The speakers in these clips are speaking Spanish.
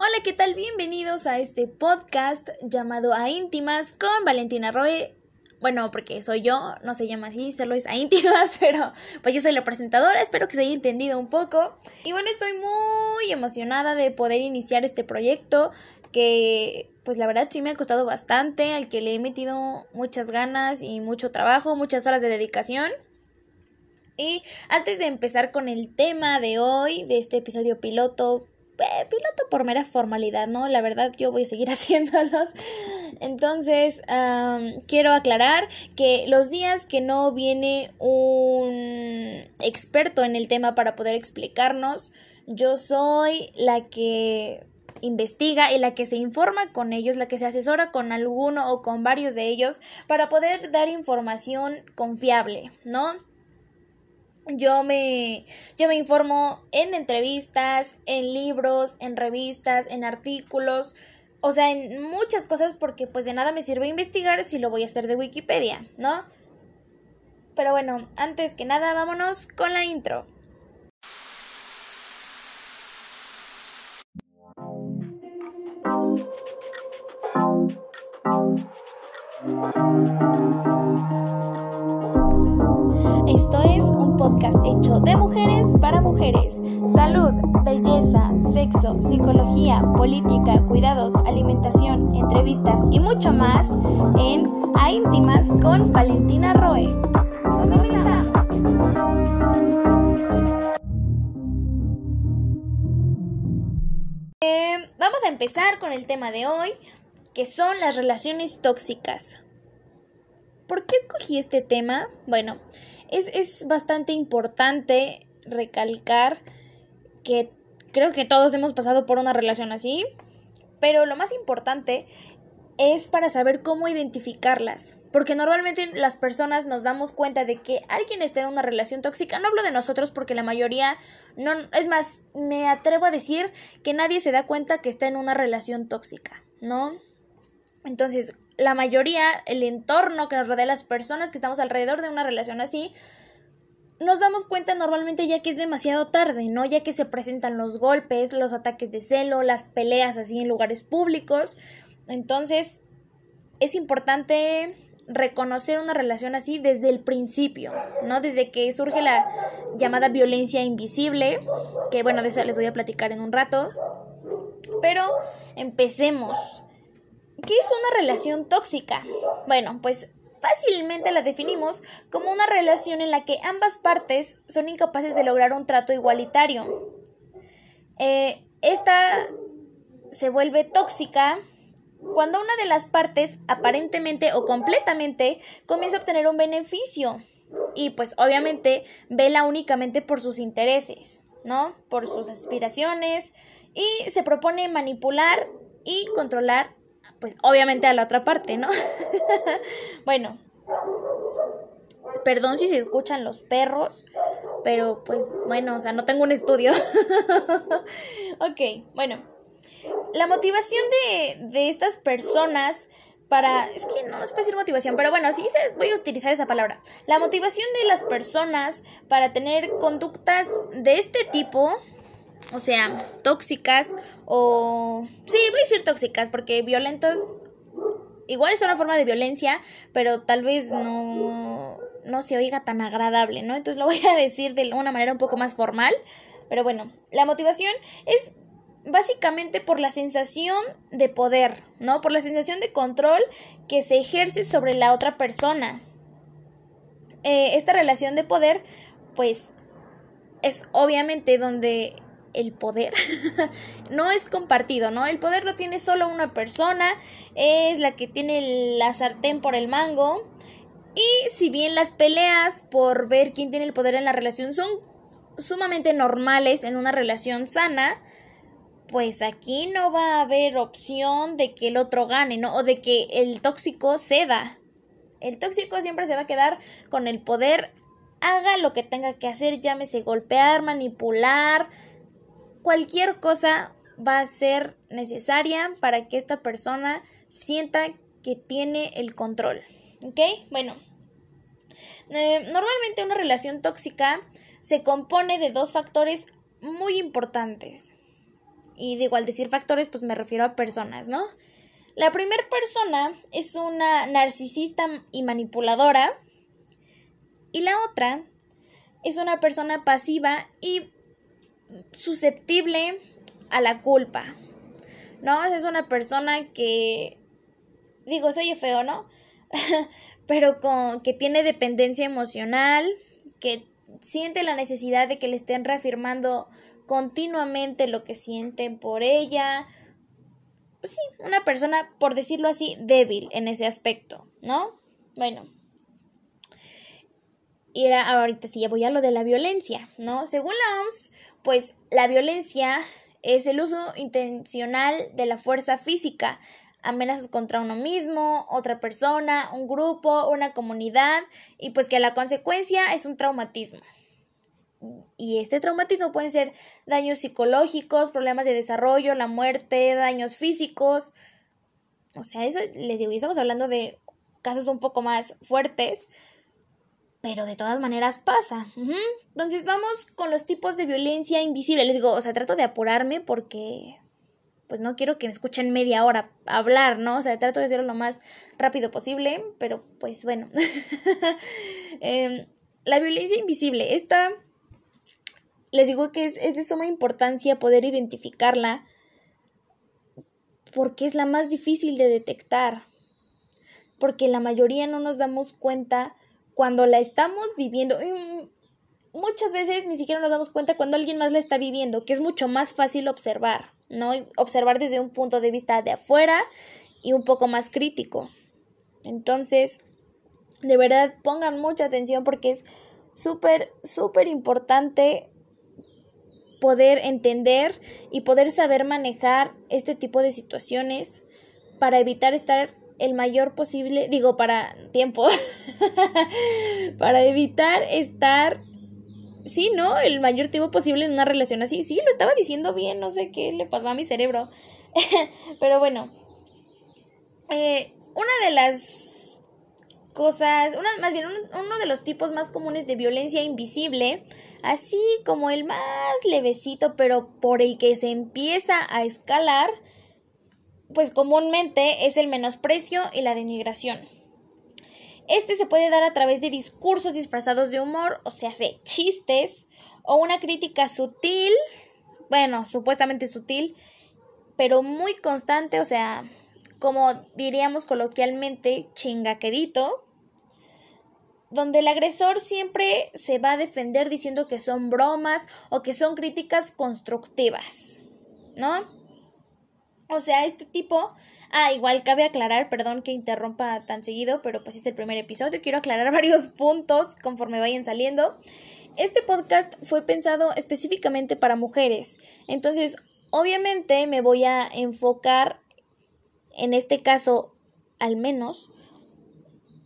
Hola, ¿qué tal? Bienvenidos a este podcast llamado A Íntimas con Valentina Roe. Bueno, porque soy yo, no se llama así, solo es A Íntimas, pero pues yo soy la presentadora, espero que se haya entendido un poco. Y bueno, estoy muy emocionada de poder iniciar este proyecto que pues la verdad sí me ha costado bastante, al que le he metido muchas ganas y mucho trabajo, muchas horas de dedicación. Y antes de empezar con el tema de hoy, de este episodio piloto, piloto por mera formalidad, ¿no? La verdad yo voy a seguir haciéndolos. Entonces, quiero aclarar que los días que no viene un experto en el tema para poder explicarnos, yo soy la que investiga y la que se informa con ellos, la que se asesora con alguno o con varios de ellos para poder dar información confiable, ¿no? Yo me, yo me informo en entrevistas, en libros, en revistas, en artículos, o sea, en muchas cosas porque pues de nada me sirve investigar si lo voy a hacer de Wikipedia, ¿no? Pero bueno, antes que nada, vámonos con la intro. Podcast hecho de mujeres para mujeres. Salud, belleza, sexo, psicología, política, cuidados, alimentación, entrevistas y mucho más en A Íntimas con Valentina Roe. Eh, vamos a empezar con el tema de hoy, que son las relaciones tóxicas. ¿Por qué escogí este tema? Bueno, es, bastante importante recalcar que creo que todos hemos pasado por una relación así, pero lo más importante es para saber cómo identificarlas. Porque normalmente las personas nos damos cuenta de que alguien está en una relación tóxica. No hablo de nosotros porque la mayoría no... Es más, me atrevo a decir que nadie se da cuenta que está en una relación tóxica, ¿no? Entonces, la mayoría, el entorno que nos rodea, las personas que estamos alrededor de una relación así, nos damos cuenta normalmente ya que es demasiado tarde, ¿no? Ya que se presentan los golpes, los ataques de celo, las peleas así en lugares públicos. Entonces, es importante reconocer una relación así desde el principio, ¿no? Desde que surge la llamada violencia invisible, que bueno, de eso les voy a platicar en un rato. Pero empecemos. ¿Qué es una relación tóxica? Bueno, pues fácilmente la definimos como una relación en la que ambas partes son incapaces de lograr un trato igualitario. Eh, esta se vuelve tóxica cuando una de las partes, aparentemente o completamente, comienza a obtener un beneficio y pues obviamente vela únicamente por sus intereses, ¿no? Por sus aspiraciones y se propone manipular y controlar pues obviamente a la otra parte, ¿no? bueno, perdón si se escuchan los perros, pero pues bueno, o sea, no tengo un estudio. ok, bueno, la motivación de, de estas personas para, es que no nos puede decir motivación, pero bueno, sí voy a utilizar esa palabra. La motivación de las personas para tener conductas de este tipo o sea, tóxicas o... Sí, voy a decir tóxicas porque violentos igual es una forma de violencia, pero tal vez no, no se oiga tan agradable, ¿no? Entonces lo voy a decir de una manera un poco más formal, pero bueno, la motivación es básicamente por la sensación de poder, ¿no? Por la sensación de control que se ejerce sobre la otra persona. Eh, esta relación de poder, pues, es obviamente donde el poder no es compartido, ¿no? El poder lo tiene solo una persona, es la que tiene la sartén por el mango. Y si bien las peleas por ver quién tiene el poder en la relación son sumamente normales en una relación sana, pues aquí no va a haber opción de que el otro gane, ¿no? O de que el tóxico ceda. El tóxico siempre se va a quedar con el poder, haga lo que tenga que hacer, llámese golpear, manipular, cualquier cosa va a ser necesaria para que esta persona sienta que tiene el control. ¿Ok? Bueno, eh, normalmente una relación tóxica se compone de dos factores muy importantes. Y digo, al decir factores, pues me refiero a personas, ¿no? La primera persona es una narcisista y manipuladora. Y la otra es una persona pasiva y susceptible a la culpa. ¿No? Es una persona que, digo, soy feo, ¿no? Pero con, que tiene dependencia emocional, que siente la necesidad de que le estén reafirmando continuamente lo que sienten por ella. Pues sí, una persona, por decirlo así, débil en ese aspecto, ¿no? Bueno. Y era, ahorita sí ya voy a lo de la violencia, ¿no? Según la OMS, pues la violencia es el uso intencional de la fuerza física, amenazas contra uno mismo, otra persona, un grupo, una comunidad, y pues que la consecuencia es un traumatismo. Y este traumatismo pueden ser daños psicológicos, problemas de desarrollo, la muerte, daños físicos. O sea, eso les digo, estamos hablando de casos un poco más fuertes, pero de todas maneras pasa. Entonces vamos con los tipos de violencia invisible. Les digo, o sea, trato de apurarme porque pues no quiero que me escuchen media hora hablar, ¿no? O sea, trato de hacerlo lo más rápido posible, pero pues bueno. Em, la violencia invisible, esta, les digo que es, es de suma importancia poder identificarla porque es la más difícil de detectar, porque la mayoría no nos damos cuenta cuando la estamos viviendo. Muchas veces ni siquiera nos damos cuenta cuando alguien más la está viviendo, que es mucho más fácil observar, ¿no? Observar desde un punto de vista de afuera y un poco más crítico. Entonces, de verdad pongan mucha atención porque es súper, súper importante poder entender y poder saber manejar este tipo de situaciones para evitar estar el mayor posible, digo, para tiempo, para evitar estar, sí, ¿no? El mayor tiempo posible en una relación así. Sí, lo estaba diciendo bien, no sé qué le pasó a mi cerebro. Pero bueno, eh, una de las cosas, una, más bien uno de los tipos más comunes de violencia invisible, así como el más levecito, pero por el que se empieza a escalar, pues comúnmente es el menosprecio y la denigración. Este se puede dar a través de discursos disfrazados de humor, o sea, de chistes, o una crítica sutil, bueno, supuestamente sutil, pero muy constante, o sea, como diríamos coloquialmente, chingaquedito, donde el agresor siempre se va a defender diciendo que son bromas o que son críticas constructivas, ¿no? O sea, este tipo... Ah, igual cabe aclarar, perdón que interrumpa tan seguido, pero pues este es el primer episodio. Quiero aclarar varios puntos conforme vayan saliendo. Este podcast fue pensado específicamente para mujeres. Entonces, obviamente me voy a enfocar, en este caso, al menos,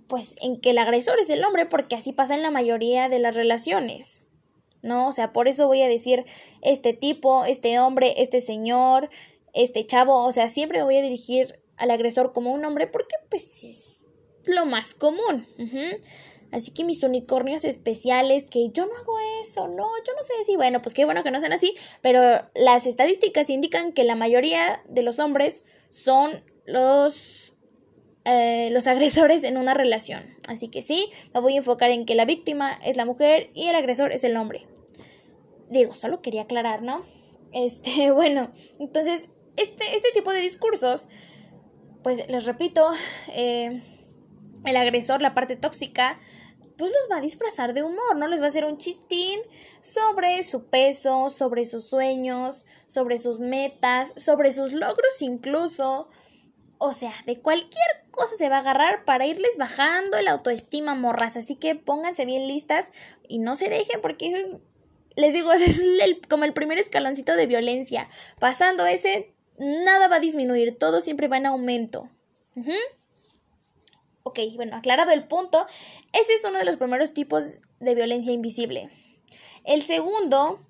pues en que el agresor es el hombre, porque así pasa en la mayoría de las relaciones. ¿No? O sea, por eso voy a decir este tipo, este hombre, este señor, este chavo, o sea, siempre voy a dirigir al agresor como un hombre porque pues es lo más común. Así que mis unicornios especiales, que yo no hago eso, no, yo no sé si, bueno, pues qué bueno que no sean así, pero las estadísticas indican que la mayoría de los hombres son los, eh, los agresores en una relación. Así que sí, me voy a enfocar en que la víctima es la mujer y el agresor es el hombre. Digo, solo quería aclarar, ¿no? Este, bueno, entonces este, este tipo de discursos, pues les repito, eh, el agresor, la parte tóxica, pues los va a disfrazar de humor, ¿no? Les va a hacer un chistín sobre su peso, sobre sus sueños, sobre sus metas, sobre sus logros incluso. O sea, de cualquier cosa se va a agarrar para irles bajando el autoestima morras. Así que pónganse bien listas y no se dejen porque eso es, les digo, es como el primer escaloncito de violencia. Pasando ese, nada va a disminuir, todo siempre va en aumento. Ok, bueno, aclarado el punto, ese es uno de los primeros tipos de violencia invisible. El segundo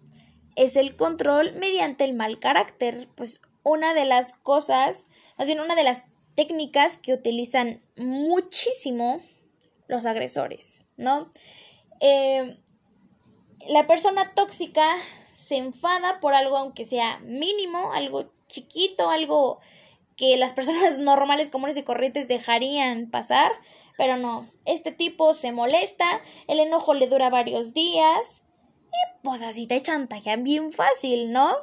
es el control mediante el mal carácter, pues una de las cosas, más bien una de las técnicas que utilizan muchísimo los agresores, ¿no? Eh, la persona tóxica se enfada por algo aunque sea mínimo, algo chiquito, algo que las personas normales comunes y corrientes dejarían pasar, pero no, este tipo se molesta, el enojo le dura varios días y pues así te chantajean bien fácil, ¿no?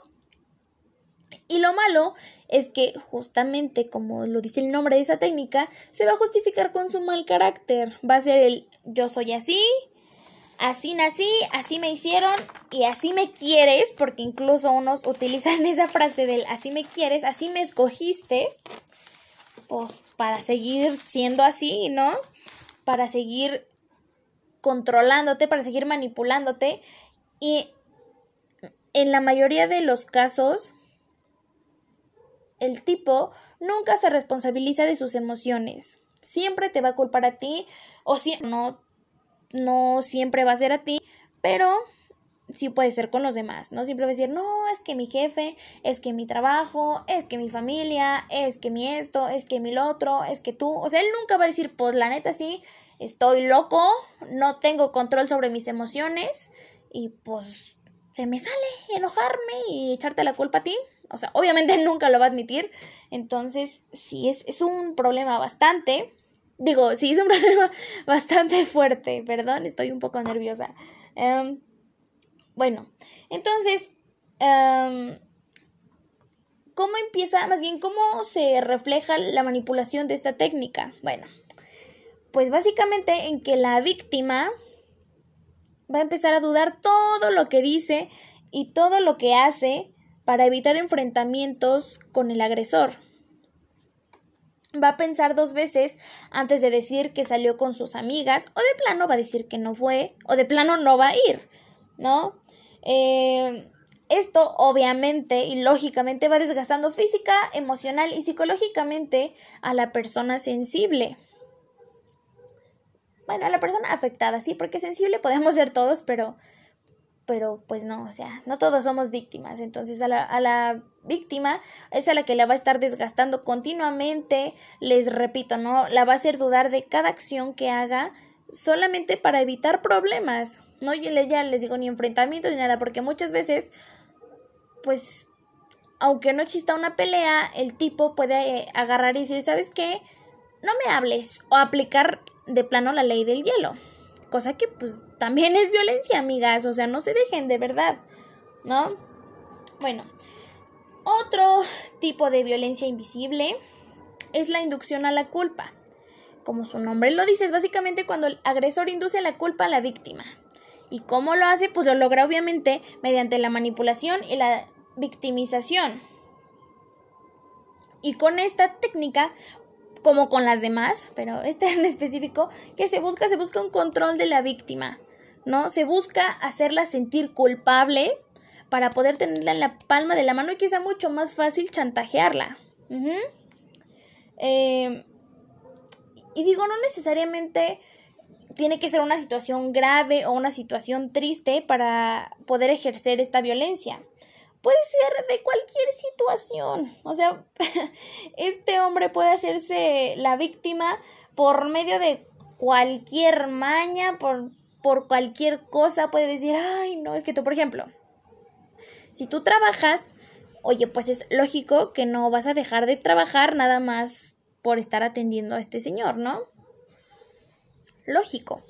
Y lo malo es que justamente como lo dice el nombre de esa técnica, se va a justificar con su mal carácter. Va a ser el yo soy así, así nací, así me hicieron y así me quieres, porque incluso unos utilizan esa frase del así me quieres, así me escogiste, pues para seguir siendo así, ¿no? Para seguir controlándote, para seguir manipulándote y en la mayoría de los casos el tipo nunca se responsabiliza de sus emociones. Siempre te va a culpar a ti o si no no siempre va a ser a ti, pero sí puede ser con los demás, ¿no? Siempre va a decir, no, es que mi jefe, es que mi trabajo, es que mi familia, es que mi esto, es que mi lo otro, es que tú. O sea, él nunca va a decir, pues la neta sí, estoy loco, no tengo control sobre mis emociones y pues se me sale enojarme y echarte la culpa a ti. O sea, obviamente nunca lo va a admitir. Entonces, sí, es, es un problema bastante. Digo, sí, es un problema bastante fuerte. Perdón, estoy un poco nerviosa. Em, bueno, entonces, em, ¿cómo empieza, más bien, cómo se refleja la manipulación de esta técnica? Bueno, pues básicamente en que la víctima va a empezar a dudar todo lo que dice y todo lo que hace para evitar enfrentamientos con el agresor. Va a pensar dos veces antes de decir que salió con sus amigas o de plano va a decir que no fue o de plano no va a ir, ¿no? Eh, esto obviamente y lógicamente va desgastando física, emocional y psicológicamente a la persona sensible. Bueno, a la persona afectada, sí, porque sensible podemos ser todos, pero pero pues no, o sea, no todos somos víctimas. Entonces a la, a la víctima es a la que la va a estar desgastando continuamente, les repito, ¿no? La va a hacer dudar de cada acción que haga solamente para evitar problemas. No yo ya les digo ni enfrentamientos ni nada, porque muchas veces, pues, aunque no exista una pelea, el tipo puede eh, agarrar y decir, ¿sabes qué? No me hables o aplicar de plano la ley del hielo cosa que pues también es violencia, amigas, o sea, no se dejen de verdad, ¿no? Bueno, otro tipo de violencia invisible es la inducción a la culpa. Como su nombre lo dice, es básicamente cuando el agresor induce la culpa a la víctima. ¿Y cómo lo hace? Pues lo logra obviamente mediante la manipulación y la victimización. Y con esta técnica como con las demás, pero este en específico, que se busca, se busca un control de la víctima, ¿no? Se busca hacerla sentir culpable para poder tenerla en la palma de la mano y que sea mucho más fácil chantajearla. Em, y digo, no necesariamente tiene que ser una situación grave o una situación triste para poder ejercer esta violencia puede ser de cualquier situación. O sea, este hombre puede hacerse la víctima por medio de cualquier maña, por, por cualquier cosa. Puede decir, ay, no, es que tú, por ejemplo, si tú trabajas, oye, pues es lógico que no vas a dejar de trabajar nada más por estar atendiendo a este señor, ¿no? Lógico.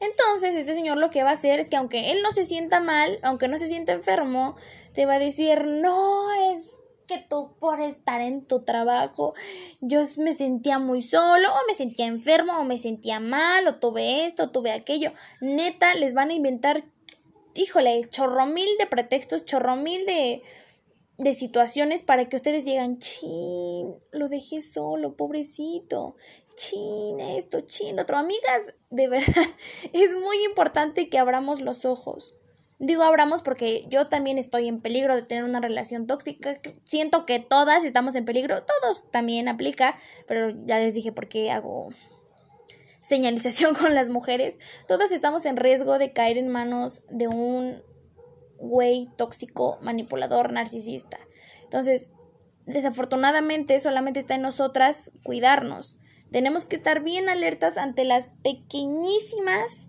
Entonces, este señor lo que va a hacer es que aunque él no se sienta mal, aunque no se sienta enfermo, te va a decir, no, es que tú por estar en tu trabajo, yo me sentía muy solo, o me sentía enfermo, o me sentía mal, o tuve esto, o tuve aquello. Neta, les van a inventar, híjole, chorro mil de pretextos, chorro mil de, de situaciones para que ustedes digan, chin, lo dejé solo, pobrecito chin, esto, chin, otro. Amigas, de verdad, es muy importante que abramos los ojos. Digo abramos porque yo también estoy en peligro de tener una relación tóxica. Siento que todas estamos en peligro. Todos también aplica, pero ya les dije por qué hago señalización con las mujeres. Todas estamos en riesgo de caer en manos de un güey tóxico, manipulador, narcisista. Entonces, desafortunadamente solamente está en nosotras cuidarnos. Tenemos que estar bien alertas ante las pequeñísimas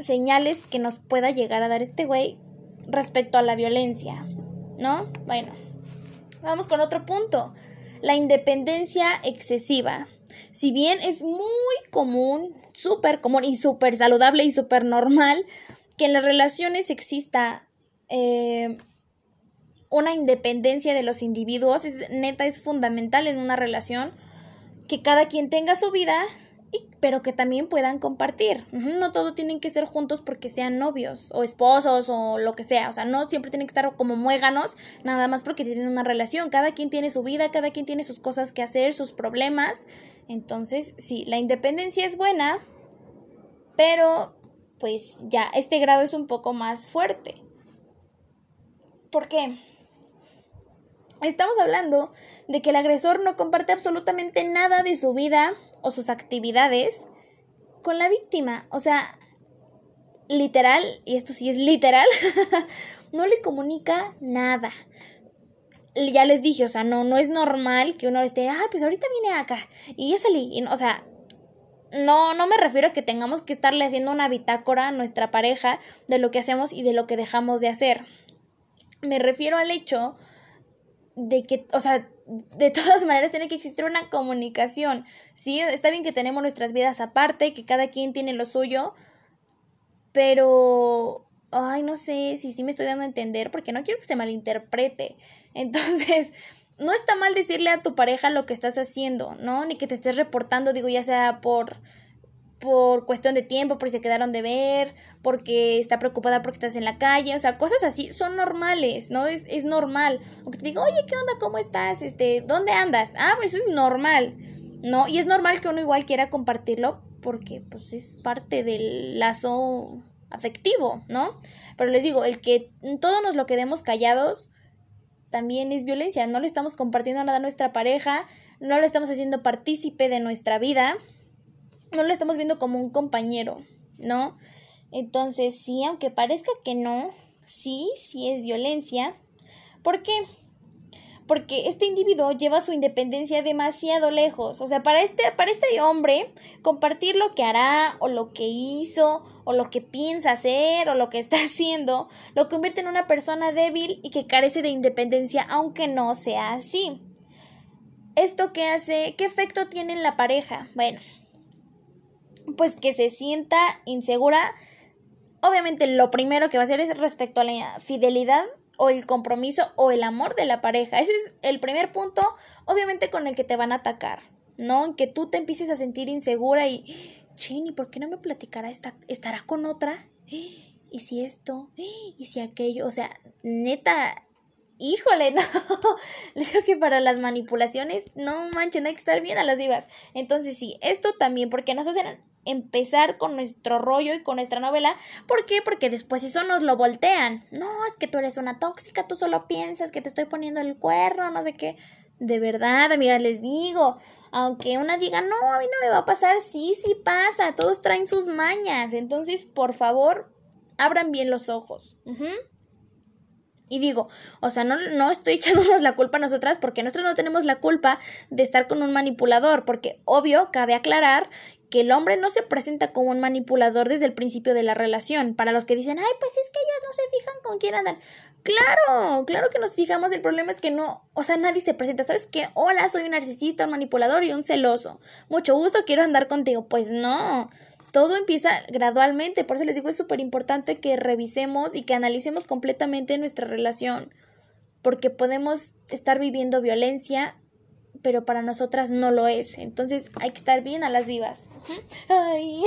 señales que nos pueda llegar a dar este güey. respecto a la violencia, ¿no? Bueno, vamos con otro punto, la independencia excesiva. Si bien es muy común, súper común y súper saludable y súper normal que en las relaciones exista eh, una independencia de los individuos, es, neta es fundamental en una relación que cada quien tenga su vida, pero que también puedan compartir. No todo tienen que ser juntos porque sean novios o esposos o lo que sea. O sea, no siempre tienen que estar como muéganos, nada más porque tienen una relación. Cada quien tiene su vida, cada quien tiene sus cosas que hacer, sus problemas. Entonces, sí, la independencia es buena, pero pues ya este grado es un poco más fuerte. ¿Por qué? Estamos hablando de que el agresor no comparte absolutamente nada de su vida o sus actividades con la víctima. O sea, literal, y esto sí es literal, no le comunica nada. Ya les dije, o sea, no, no es normal que uno esté, ah, pues ahorita vine acá y ya salí. O sea, no, no me refiero a que tengamos que estarle haciendo una bitácora a nuestra pareja de lo que hacemos y de lo que dejamos de hacer. Me refiero al hecho de que, o sea, de todas maneras tiene que existir una comunicación, ¿sí? Está bien que tenemos nuestras vidas aparte, que cada quien tiene lo suyo, pero, ay, no sé si sí me estoy dando a entender, porque no quiero que se malinterprete. Entonces, no está mal decirle a tu pareja lo que estás haciendo, ¿no? Ni que te estés reportando, digo, ya sea por por cuestión de tiempo, porque se quedaron de ver, porque está preocupada porque estás en la calle, o sea, cosas así son normales, ¿no? Es, es normal. Aunque te diga, oye, ¿qué onda? ¿Cómo estás? Este, ¿dónde andas? Ah, pues eso es normal, ¿no? Y es normal que uno igual quiera compartirlo porque, pues, es parte del lazo afectivo, ¿no? Pero les digo, el que todos nos lo quedemos callados también es violencia, no le estamos compartiendo nada a nuestra pareja, no le estamos haciendo partícipe de nuestra vida, no lo estamos viendo como un compañero, ¿no? Entonces, sí, aunque parezca que no, sí, sí es violencia. ¿Por qué? Porque este individuo lleva su independencia demasiado lejos. O sea, para este, para este hombre, compartir lo que hará, o lo que hizo, o lo que piensa hacer, o lo que está haciendo, lo convierte en una persona débil y que carece de independencia, aunque no sea así. ¿Esto qué hace? ¿Qué efecto tiene en la pareja? Bueno, pues que se sienta insegura. Obviamente lo primero que va a hacer es respecto a la fidelidad o el compromiso o el amor de la pareja. Ese es el primer punto, obviamente con el que te van a atacar, ¿no? En que tú te empieces a sentir insegura y, chini, ¿por qué no me platicará? Esta, ¿Estará con otra? ¿Y si esto? ¿Y si aquello? O sea, neta, híjole, no. Les digo que para las manipulaciones, no manchen, hay que estar bien a las vivas. Entonces, sí, esto también, porque nos hacen empezar con nuestro rollo y con nuestra novela. ¿Por qué? Porque después eso nos lo voltean. No, es que tú eres una tóxica, tú solo piensas que te estoy poniendo el cuerno, no sé qué. De verdad, amigas, les digo, aunque una diga, no, a mí no me va a pasar, sí, sí pasa, todos traen sus mañas. Entonces, por favor, abran bien los ojos. Y digo, o sea, no, no estoy echándonos la culpa a nosotras porque nosotros no tenemos la culpa de estar con un manipulador, porque obvio, cabe aclarar que el hombre no se presenta como un manipulador desde el principio de la relación. Para los que dicen, ay, pues es que ellas no se fijan con quién andan. Claro, claro que nos fijamos. El problema es que no, o sea, nadie se presenta. ¿Sabes qué? Hola, soy un narcisista, un manipulador y un celoso. Mucho gusto, quiero andar contigo. Pues no. Todo empieza gradualmente. Por eso les digo, es súper importante que revisemos y que analicemos completamente nuestra relación. Porque podemos estar viviendo violencia pero para nosotras no lo es. Entonces hay que estar bien a las vivas. Ay.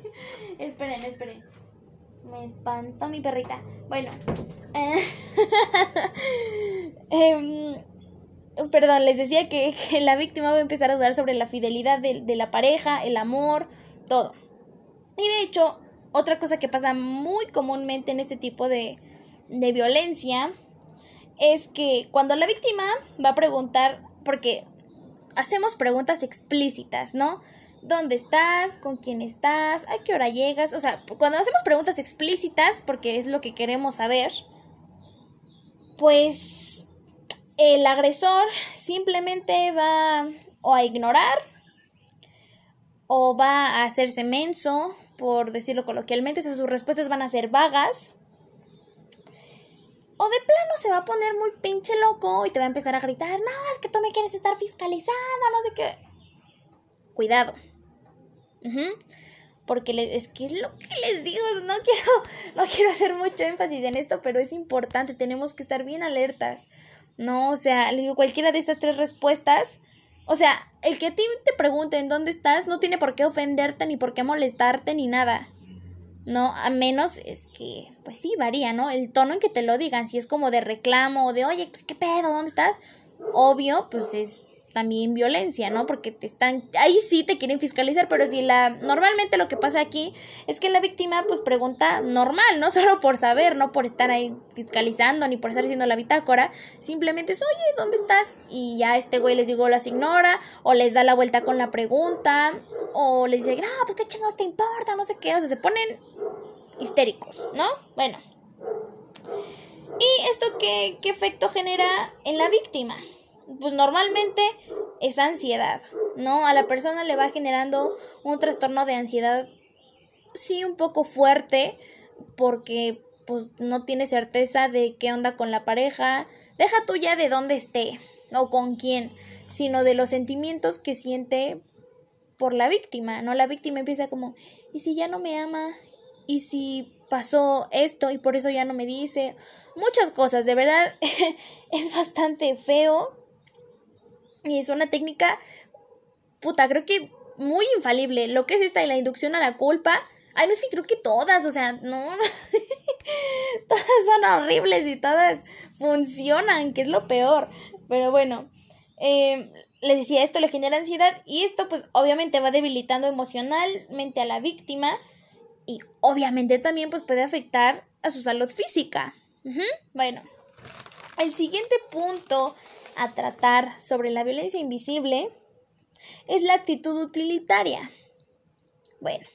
esperen, esperen. Me espantó mi perrita. Bueno. Em, perdón, les decía que, la víctima va a empezar a dudar sobre la fidelidad de, de la pareja, el amor, todo. Y de hecho, otra cosa que pasa muy comúnmente en este tipo de, de violencia es que cuando la víctima va a preguntar, porque hacemos preguntas explícitas, ¿no? ¿Dónde estás? ¿Con quién estás? ¿A qué hora llegas? O sea, cuando hacemos preguntas explícitas, porque es lo que queremos saber, pues el agresor simplemente va o a ignorar o va a hacerse menso, por decirlo coloquialmente, o sea, sus respuestas van a ser vagas. O de plano se va a poner muy pinche loco y te va a empezar a gritar, no, es que tú me quieres estar fiscalizando, no sé qué. Cuidado. Porque es que es lo que les digo, no quiero, no quiero hacer mucho énfasis en esto, pero es importante, tenemos que estar bien alertas. No, o sea, les digo, cualquiera de estas tres respuestas, o sea, el que a ti te pregunte en dónde estás no tiene por qué ofenderte, ni por qué molestarte, ni nada. ¿no? A menos es que, pues sí, varía, ¿no? El tono en que te lo digan, si es como de reclamo o de, oye, pues qué pedo, ¿dónde estás? Obvio, pues es también violencia, ¿no? Porque te están, ahí sí te quieren fiscalizar, pero si la, normalmente lo que pasa aquí es que la víctima pues pregunta normal, no solo por saber, no por estar ahí fiscalizando ni por estar haciendo la bitácora, simplemente es, oye, ¿dónde estás? Y ya este güey les digo, las ignora, o les da la vuelta con la pregunta, o les dice, ah, pues qué chingados te importa, no sé qué, o sea, se ponen histéricos, ¿no? Bueno. ¿Y esto qué, qué efecto genera en la víctima? Pues normalmente es ansiedad, ¿no? A la persona le va generando un trastorno de ansiedad, sí, un poco fuerte, porque pues no tiene certeza de qué onda con la pareja, deja tú ya de dónde esté o con quién, sino de los sentimientos que siente por la víctima, ¿no? La víctima empieza como, ¿y si ya no me ama? ¿Y si pasó esto y por eso ya no me dice? Muchas cosas, de verdad es bastante feo y es una técnica, puta, creo que muy infalible. Lo que es esta y la inducción a la culpa. Ay, no es creo que todas, o sea, no. todas son horribles y todas funcionan, que es lo peor. Pero bueno, eh, les decía, esto le genera ansiedad y esto pues obviamente va debilitando emocionalmente a la víctima y obviamente también pues puede afectar a su salud física. Bueno, el siguiente punto a tratar sobre la violencia invisible es la actitud utilitaria. Bueno,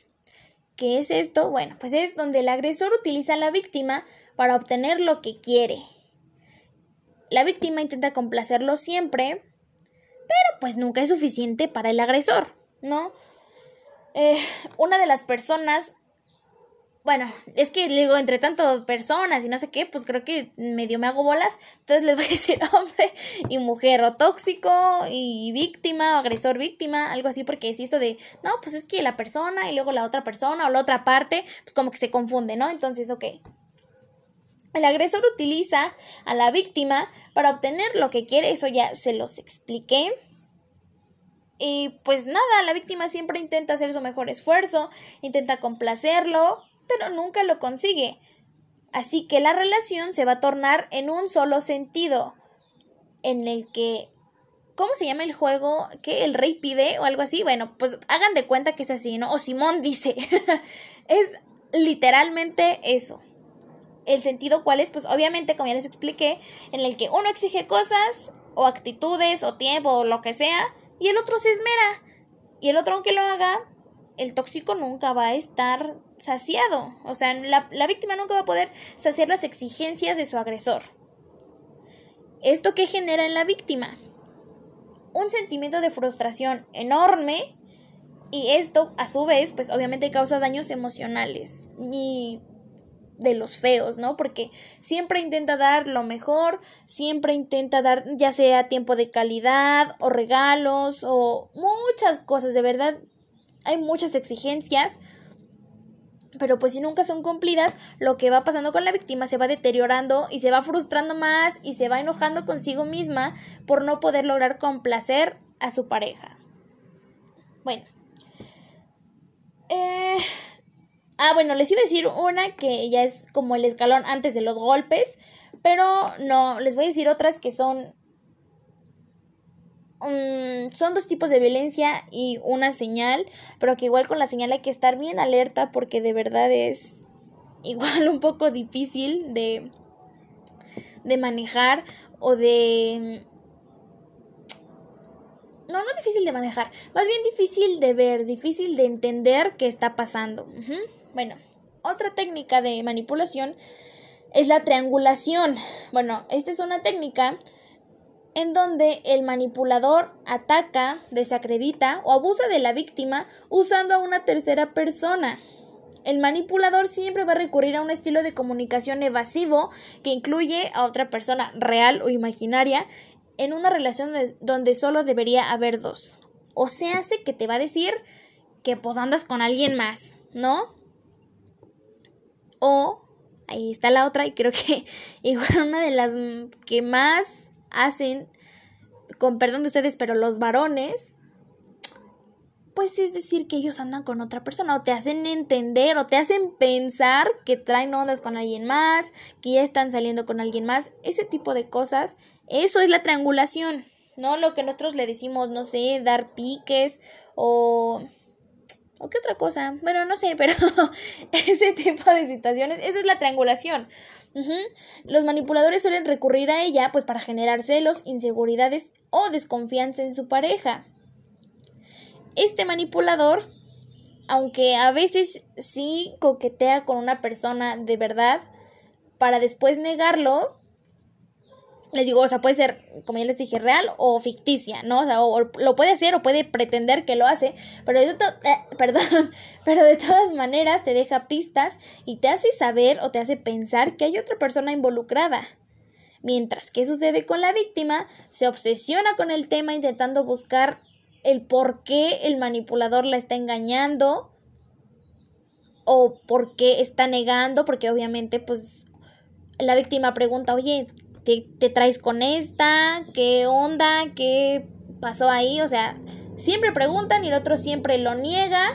¿qué es esto? Bueno, pues es donde el agresor utiliza a la víctima para obtener lo que quiere. La víctima intenta complacerlo siempre, pero pues nunca es suficiente para el agresor, ¿no? Eh, una de las personas bueno, es que digo, entre tanto personas y no sé qué, pues creo que medio me hago bolas. Entonces les voy a decir hombre y mujer, o tóxico y víctima, o agresor víctima, algo así, porque es esto de, no, pues es que la persona y luego la otra persona o la otra parte, pues como que se confunde, ¿no? Entonces, ok. El agresor utiliza a la víctima para obtener lo que quiere, eso ya se los expliqué. Y pues nada, la víctima siempre intenta hacer su mejor esfuerzo, intenta complacerlo, pero nunca lo consigue. Así que la relación se va a tornar en un solo sentido, en el que ¿Cómo se llama el juego? ¿Que el rey pide o algo así? Bueno, pues hagan de cuenta que es así, ¿no? O Simón dice. es literalmente eso. El sentido cuál es, pues obviamente, como ya les expliqué, en el que uno exige cosas o actitudes o tiempo o lo que sea, y el otro se esmera. Y el otro, aunque lo haga, el tóxico nunca va a estar saciado. O sea, la, la, víctima nunca va a poder saciar las exigencias de su agresor. ¿Esto qué genera en la víctima? Un sentimiento de frustración enorme y esto a su vez pues obviamente causa daños emocionales y de los feos, ¿no? Porque siempre intenta dar lo mejor, siempre intenta dar ya sea tiempo de calidad o regalos o muchas cosas, de verdad hay muchas exigencias, pero pues si nunca son cumplidas, lo que va pasando con la víctima se va deteriorando y se va frustrando más y se va enojando consigo misma por no poder lograr complacer a su pareja. Bueno. Eh... Ah, bueno, les iba a decir una que ya es como el escalón antes de los golpes, pero no, les voy a decir otras que son Mm, son dos tipos de violencia y una señal, pero que igual con la señal hay que estar bien alerta porque de verdad es igual un poco difícil de, de manejar o de... No, no difícil de manejar, más bien difícil de ver, difícil de entender qué está pasando. Bueno, otra técnica de manipulación es la triangulación. Bueno, esta es una técnica en donde el manipulador ataca, desacredita o abusa de la víctima usando a una tercera persona. El manipulador siempre va a recurrir a un estilo de comunicación evasivo que incluye a otra persona real o imaginaria en una relación donde solo debería haber dos. O se hace que te va a decir que pues andas con alguien más, ¿no? O, ahí está la otra, y creo que igual una de las que más hacen, con perdón de ustedes, pero los varones, pues es decir que ellos andan con otra persona o te hacen entender o te hacen pensar que traen ondas con alguien más, que ya están saliendo con alguien más, ese tipo de cosas, eso es la triangulación, ¿no? Lo que nosotros le decimos, no sé, dar piques o... ¿O qué otra cosa? Bueno, no sé, pero ese tipo de situaciones, esa es la triangulación. Los manipuladores suelen recurrir a ella pues para generar celos, inseguridades o desconfianza en su pareja. Este manipulador, aunque a veces sí coquetea con una persona de verdad, para después negarlo, les digo, o sea, puede ser, como ya les dije, real o ficticia, ¿no? O sea, o, lo puede hacer o puede pretender que lo hace, pero de, eh, perdón, pero de todas maneras te deja pistas y te hace saber o te hace pensar que hay otra persona involucrada. Mientras que sucede con la víctima, se obsesiona con el tema intentando buscar el por qué el manipulador la está engañando o por qué está negando, porque obviamente pues la víctima pregunta, oye, ¿te, te traes con esta? ¿Qué onda? ¿Qué pasó ahí? O sea, siempre preguntan y el otro siempre lo niega.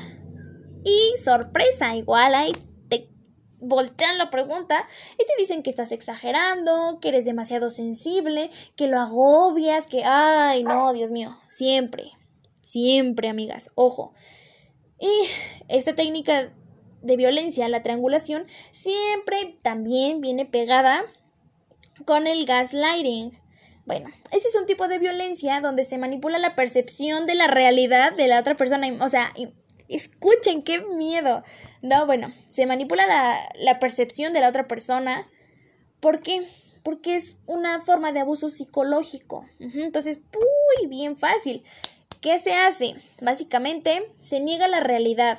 Y sorpresa, igual ahí te voltean la pregunta y te dicen que estás exagerando, que eres demasiado sensible, que lo agobias, que, ay, no, Dios mío, siempre, Siempre, amigas, ojo. Y esta técnica de violencia, la triangulación, siempre también viene pegada con el gaslighting. Bueno, este es un tipo de violencia donde se manipula la percepción de la realidad de la otra persona. O sea, escuchen, qué miedo. No, bueno, se manipula la, la percepción de la otra persona. ¿Por qué? Porque es una forma de abuso psicológico. Entonces, muy bien fácil. ¿Qué se hace? Básicamente se niega la realidad.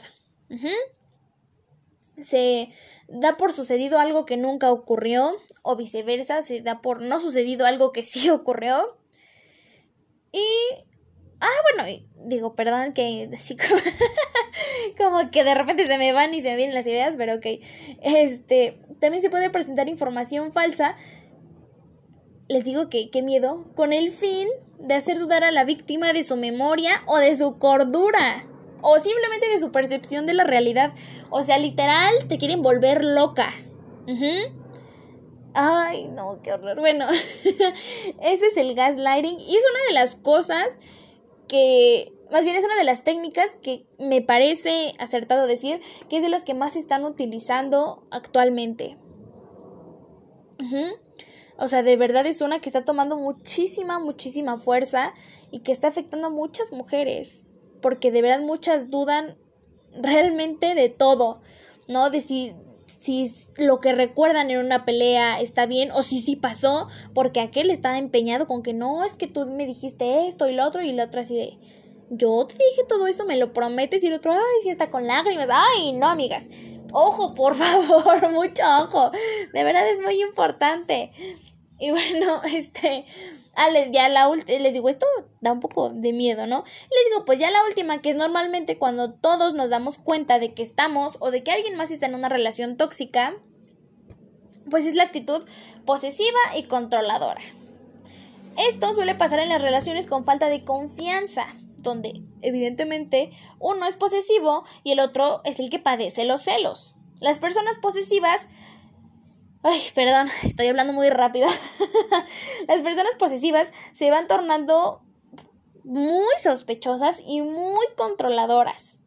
Se da por sucedido algo que nunca ocurrió o viceversa, se da por no sucedido algo que sí ocurrió. Y... Ah, bueno, digo, perdón que así como, que de repente se me van y se me vienen las ideas, pero ok. Este, también se puede presentar información falsa. Les digo que qué miedo, con el fin de hacer dudar a la víctima de su memoria o de su cordura. O simplemente de su percepción de la realidad. O sea, literal, te quieren volver loca. Ay, no, qué horror. Bueno, ese es el gaslighting. Y es una de las cosas que, más bien es una de las técnicas que me parece acertado decir que es de las que más se están utilizando actualmente. O sea, de verdad es una que está tomando muchísima, muchísima fuerza y que está afectando a muchas mujeres. Porque de verdad muchas dudan realmente de todo, ¿no? De si, si lo que recuerdan en una pelea está bien o si sí pasó, porque aquel está empeñado con que no, es que tú me dijiste esto y lo otro y la otra así de... Yo te dije todo esto, me lo prometes y el otro, ay, sí está con lágrimas. Ay, no, amigas. Ojo, por favor, mucho ojo. De verdad es muy importante. Y bueno, este, ah, ya la les digo, esto da un poco de miedo, ¿no? Les digo, pues ya la última, que es normalmente cuando todos nos damos cuenta de que estamos o de que alguien más está en una relación tóxica, pues es la actitud posesiva y controladora. Esto suele pasar en las relaciones con falta de confianza, donde evidentemente uno es posesivo y el otro es el que padece los celos. Las personas posesivas Ay, perdón, estoy hablando muy rápido. Las personas posesivas se van tornando muy sospechosas y muy controladoras.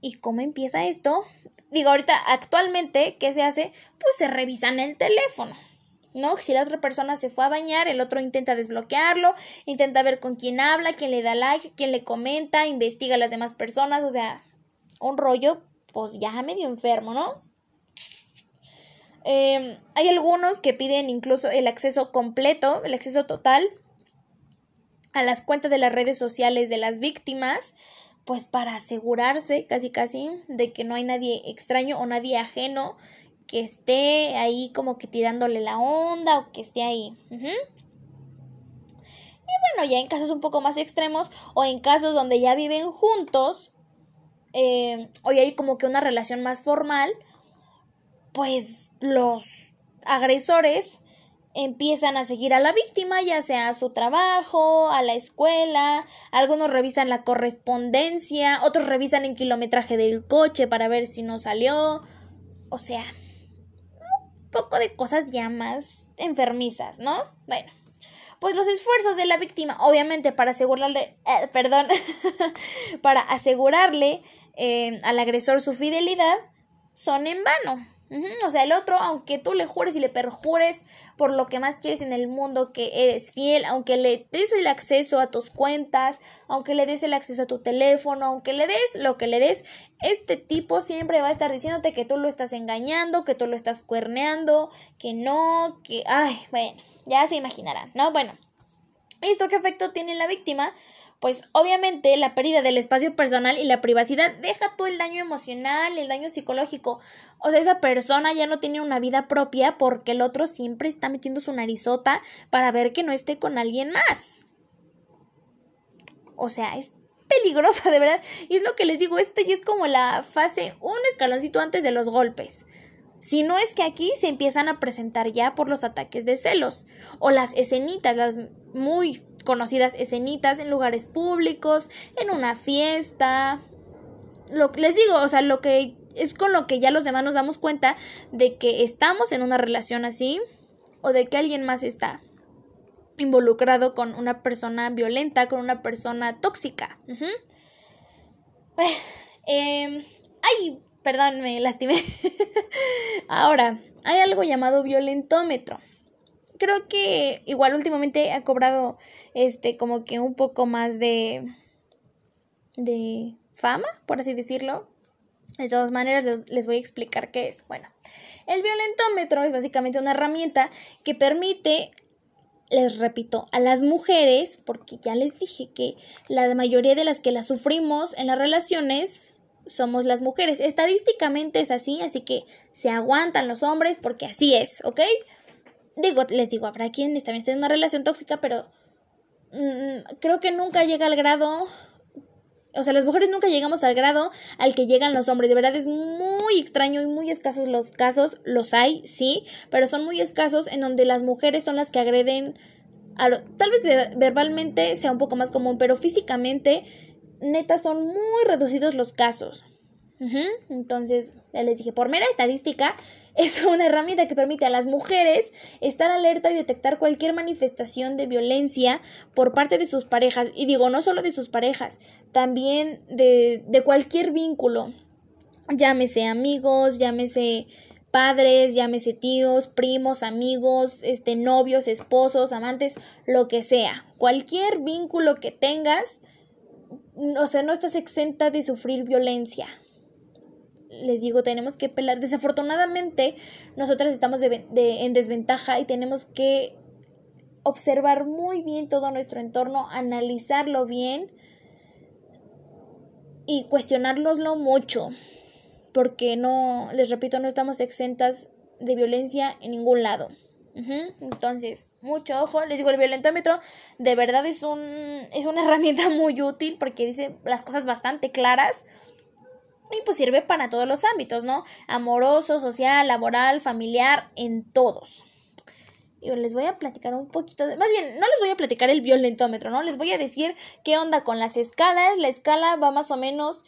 ¿Y cómo empieza esto? Digo, ahorita, actualmente, ¿qué se hace? Pues se revisan el teléfono. ¿No? Si la otra persona se fue a bañar, el otro intenta desbloquearlo, intenta ver con quién habla, quién le da like, quién le comenta, investiga a las demás personas, o sea, un rollo, pues ya medio enfermo, ¿no? Em, hay algunos que piden incluso el acceso completo, el acceso total a las cuentas de las redes sociales de las víctimas pues para asegurarse casi casi de que no hay nadie extraño o nadie ajeno que esté ahí como que tirándole la onda o que esté ahí. Y bueno, ya en casos un poco más extremos o en casos donde ya viven juntos eh, o ya hay como que una relación más formal, pues los agresores empiezan a seguir a la víctima, ya sea a su trabajo, a la escuela, algunos revisan la correspondencia, otros revisan el kilometraje del coche para ver si no salió, o sea, un poco de cosas ya más enfermizas, ¿no? Bueno, pues los esfuerzos de la víctima, obviamente para asegurarle, eh, perdón, para asegurarle eh, al agresor su fidelidad, son en vano. O sea, el otro, aunque tú le jures y le perjures por lo que más quieres en el mundo que eres fiel, aunque le des el acceso a tus cuentas, aunque le des el acceso a tu teléfono, aunque le des lo que le des, este tipo siempre va a estar diciéndote que tú lo estás engañando, que tú lo estás cuerneando, que no, que, ay, bueno, ya se imaginarán, ¿no? Bueno, ¿esto qué efecto tiene en la víctima? Pues obviamente la pérdida del espacio personal y la privacidad deja todo el daño emocional, el daño psicológico. O sea, esa persona ya no tiene una vida propia porque el otro siempre está metiendo su narizota para ver que no esté con alguien más. O sea, es peligrosa, de verdad. Y es lo que les digo, esto ya es como la fase, un escaloncito antes de los golpes. Si no es que aquí se empiezan a presentar ya por los ataques de celos o las escenitas, las muy conocidas escenitas en lugares públicos, en una fiesta. Lo les digo, o sea, lo que es con lo que ya los demás nos damos cuenta de que estamos en una relación así o de que alguien más está involucrado con una persona violenta, con una persona tóxica. eh, ay, Perdón, me lastimé. Ahora, hay algo llamado violentómetro. Creo que igual últimamente ha cobrado este como que un poco más de de fama, por así decirlo. De todas maneras les, les voy a explicar qué es. Bueno, el violentómetro es básicamente una herramienta que permite les repito, a las mujeres, porque ya les dije que la mayoría de las que la sufrimos en las relaciones somos las mujeres. Estadísticamente es así, así que se aguantan los hombres porque así es, ¿ok? Digo, les digo, habrá quien también esté en una relación tóxica, pero mm, creo que nunca llega al grado, o sea, las mujeres nunca llegamos al grado al que llegan los hombres. De verdad es muy extraño y muy escasos los casos, los hay, sí, pero son muy escasos en donde las mujeres son las que agreden, tal vez verbalmente sea un poco más común, pero físicamente neta son muy reducidos los casos. Entonces, ya les dije, por mera estadística, es una herramienta que permite a las mujeres estar alerta y detectar cualquier manifestación de violencia por parte de sus parejas. Y digo, no solo de sus parejas, también de, de cualquier vínculo. Llámese amigos, llámese padres, llámese tíos, primos, amigos, este, novios, esposos, amantes, lo que sea. Cualquier vínculo que tengas, o sea, no estás exenta de sufrir violencia. Les digo, tenemos que pelar. Desafortunadamente, nosotras estamos en desventaja y tenemos que observar muy bien todo nuestro entorno, analizarlo bien y cuestionárnoslo mucho. Porque no, les repito, no estamos exentas de violencia en ningún lado. Entonces, mucho ojo. Les digo, el violentómetro de verdad es, un, es una herramienta muy útil porque dice las cosas bastante claras. Y pues sirve para todos los ámbitos, ¿no? Amoroso, social, laboral, familiar, en todos. Y les voy a platicar un poquito de... Más bien, no les voy a platicar el violentómetro, ¿no? Les voy a decir qué onda con las escalas. La escala va más o menos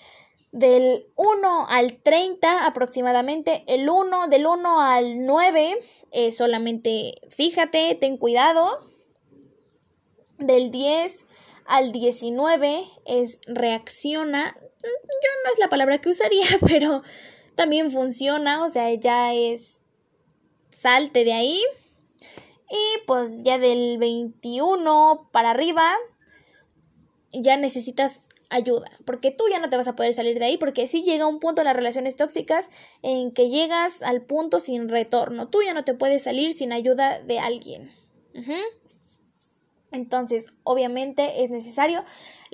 del 1 al 30 aproximadamente. El 1 del 1 al 9 es solamente fíjate, ten cuidado. Del 10 al 19 es reacciona. Yo no es la palabra que usaría, pero también funciona, o sea, ya es salte de ahí. Y pues ya del 21 para arriba ya necesitas ayuda, porque tú ya no te vas a poder salir de ahí, porque si llega un punto en las relaciones tóxicas en que llegas al punto sin retorno, tú ya no te puedes salir sin ayuda de alguien. Entonces, obviamente es necesario.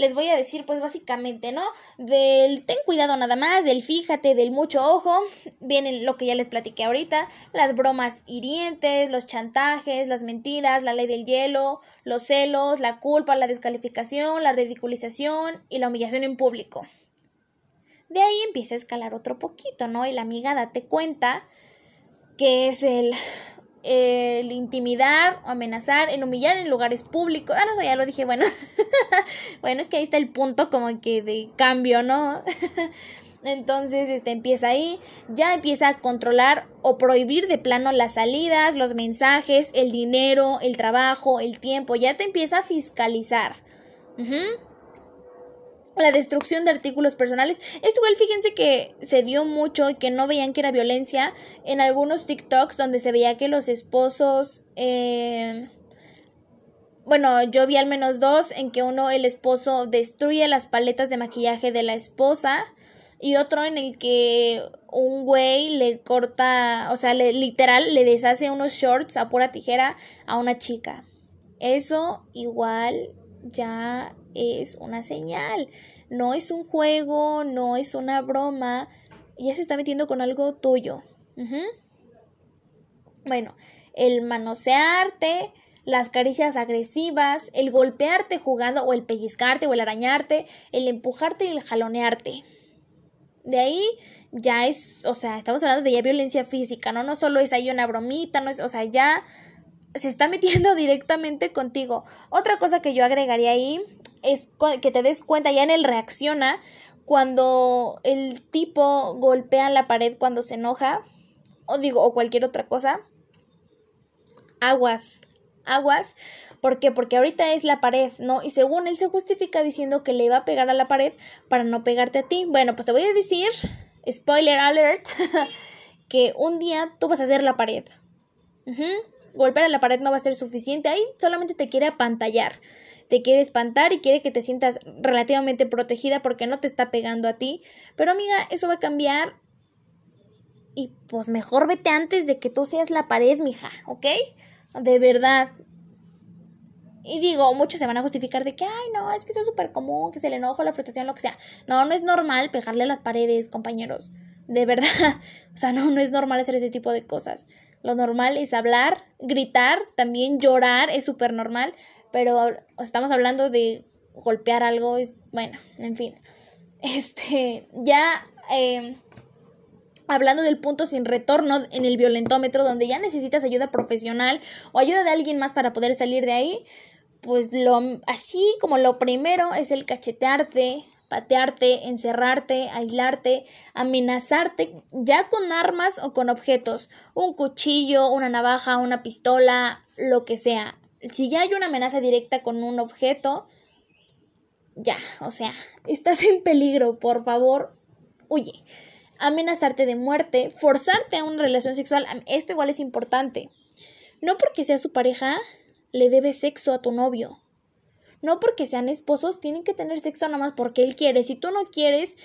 Les voy a decir, pues básicamente, ¿no? Del ten cuidado nada más, del fíjate, del mucho ojo. Viene lo que ya les platiqué ahorita, las bromas hirientes, los chantajes, las mentiras, la ley del hielo, los celos, la culpa, la descalificación, la ridiculización y la humillación en público. De ahí empieza a escalar otro poquito, ¿no? Y la amiga date cuenta que es el el intimidar amenazar, el humillar en lugares públicos. Ah, no sé, ya lo dije, bueno. bueno, es que ahí está el punto como que de cambio, ¿no? Entonces, este empieza ahí, ya empieza a controlar o prohibir de plano las salidas, los mensajes, el dinero, el trabajo, el tiempo, ya te empieza a fiscalizar la destrucción de artículos personales. Esto igual fíjense que se dio mucho y que no veían que era violencia en algunos TikToks donde se veía que los esposos... Eh, bueno, yo vi al menos dos en que uno, el esposo, destruye las paletas de maquillaje de la esposa y otro en el que un güey le corta, o sea, le, literal le deshace unos shorts a pura tijera a una chica. Eso igual ya es una señal. No es un juego, no es una broma. Ya se está metiendo con algo tuyo. Bueno, el manosearte, las caricias agresivas, el golpearte jugando o el pellizcarte o el arañarte, el empujarte y el jalonearte. De ahí ya es, o sea, estamos hablando de ya violencia física, ¿no? No solo es ahí una bromita, no es, o sea, ya se está metiendo directamente contigo. Otra cosa que yo agregaría ahí es que te des cuenta ya en el reacciona cuando el tipo golpea la pared cuando se enoja o digo o cualquier otra cosa. Aguas, aguas. ¿Por qué? Porque ahorita es la pared, ¿no? Y según él se justifica diciendo que le va a pegar a la pared para no pegarte a ti. Bueno, pues te voy a decir, spoiler alert, que un día tú vas a hacer la pared golpear a la pared no va a ser suficiente, ahí solamente te quiere apantallar, te quiere espantar y quiere que te sientas relativamente protegida porque no te está pegando a ti, pero amiga, eso va a cambiar y pues mejor vete antes de que tú seas la pared, mija, ¿ok? De verdad. Y digo, muchos se van a justificar de que, ay, no, es que eso es súper común, que se le enojo, la frustración, lo que sea. No, no es normal pegarle a las paredes, compañeros. De verdad. O sea, no, no es normal hacer ese tipo de cosas. Lo normal es hablar, gritar, también llorar es súper normal, pero estamos hablando de golpear algo, es bueno, en fin. Este, ya eh, hablando del punto sin retorno en el violentómetro, donde ya necesitas ayuda profesional o ayuda de alguien más para poder salir de ahí, pues lo así como lo primero es el cachetearte, patearte, encerrarte, aislarte, amenazarte, ya con armas o con objetos, un cuchillo, una navaja, una pistola, lo que sea. Si ya hay una amenaza directa con un objeto, ya, o sea, estás en peligro, por favor, huye. Amenazarte de muerte, forzarte a una relación sexual, esto igual es importante. No porque sea su pareja, le debes sexo a tu novio. No porque sean esposos tienen que tener sexo nada más porque él quiere. Si tú no quieres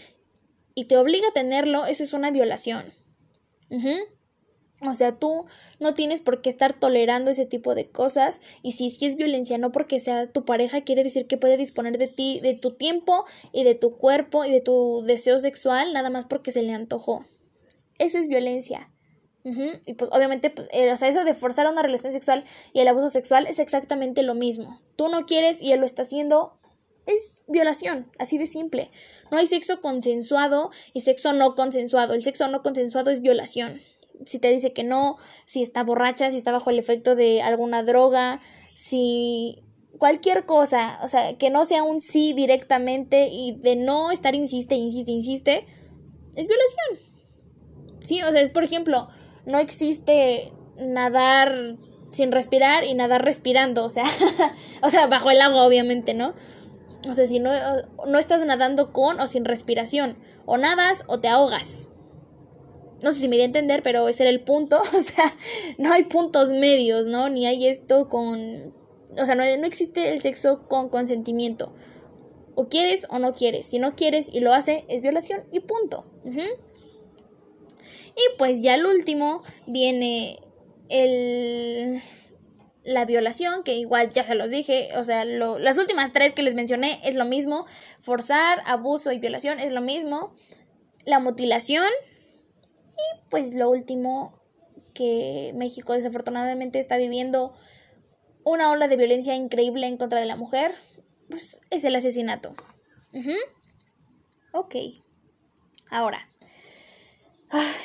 y te obliga a tenerlo, eso es una violación. O sea, tú no tienes por qué estar tolerando ese tipo de cosas. Y si, si es violencia, no porque sea tu pareja, quiere decir que puede disponer de ti, de tu tiempo y de tu cuerpo y de tu deseo sexual, nada más porque se le antojó. Eso es violencia. Y pues obviamente, pues, eh, o sea, eso de forzar una relación sexual y el abuso sexual es exactamente lo mismo. Tú no quieres y él lo está haciendo, es violación, así de simple. No hay sexo consensuado y sexo no consensuado. El sexo no consensuado es violación. Si te dice que no, si está borracha, si está bajo el efecto de alguna droga, si cualquier cosa, o sea, que no sea un sí directamente y de no estar insiste, insiste, insiste, es violación. Sí, o sea, es por ejemplo, no existe nadar sin respirar y nadar respirando, o sea, o sea, bajo el agua obviamente, ¿no? O sea, si no, no estás nadando con o sin respiración, o nadas o te ahogas. No sé si me di a entender, pero ese era el punto, o sea, no hay puntos medios, ¿no? Ni hay esto con... O sea, no, no existe el sexo con consentimiento. O quieres o no quieres. Si no quieres y lo hace, es violación y punto. Y pues ya el último viene el... la violación, que igual ya se los dije, o sea, las últimas tres que les mencioné es lo mismo, forzar, abuso y violación es lo mismo, la mutilación y pues lo último que México desafortunadamente está viviendo una ola de violencia increíble en contra de la mujer, pues es el asesinato. Ok. Ahora,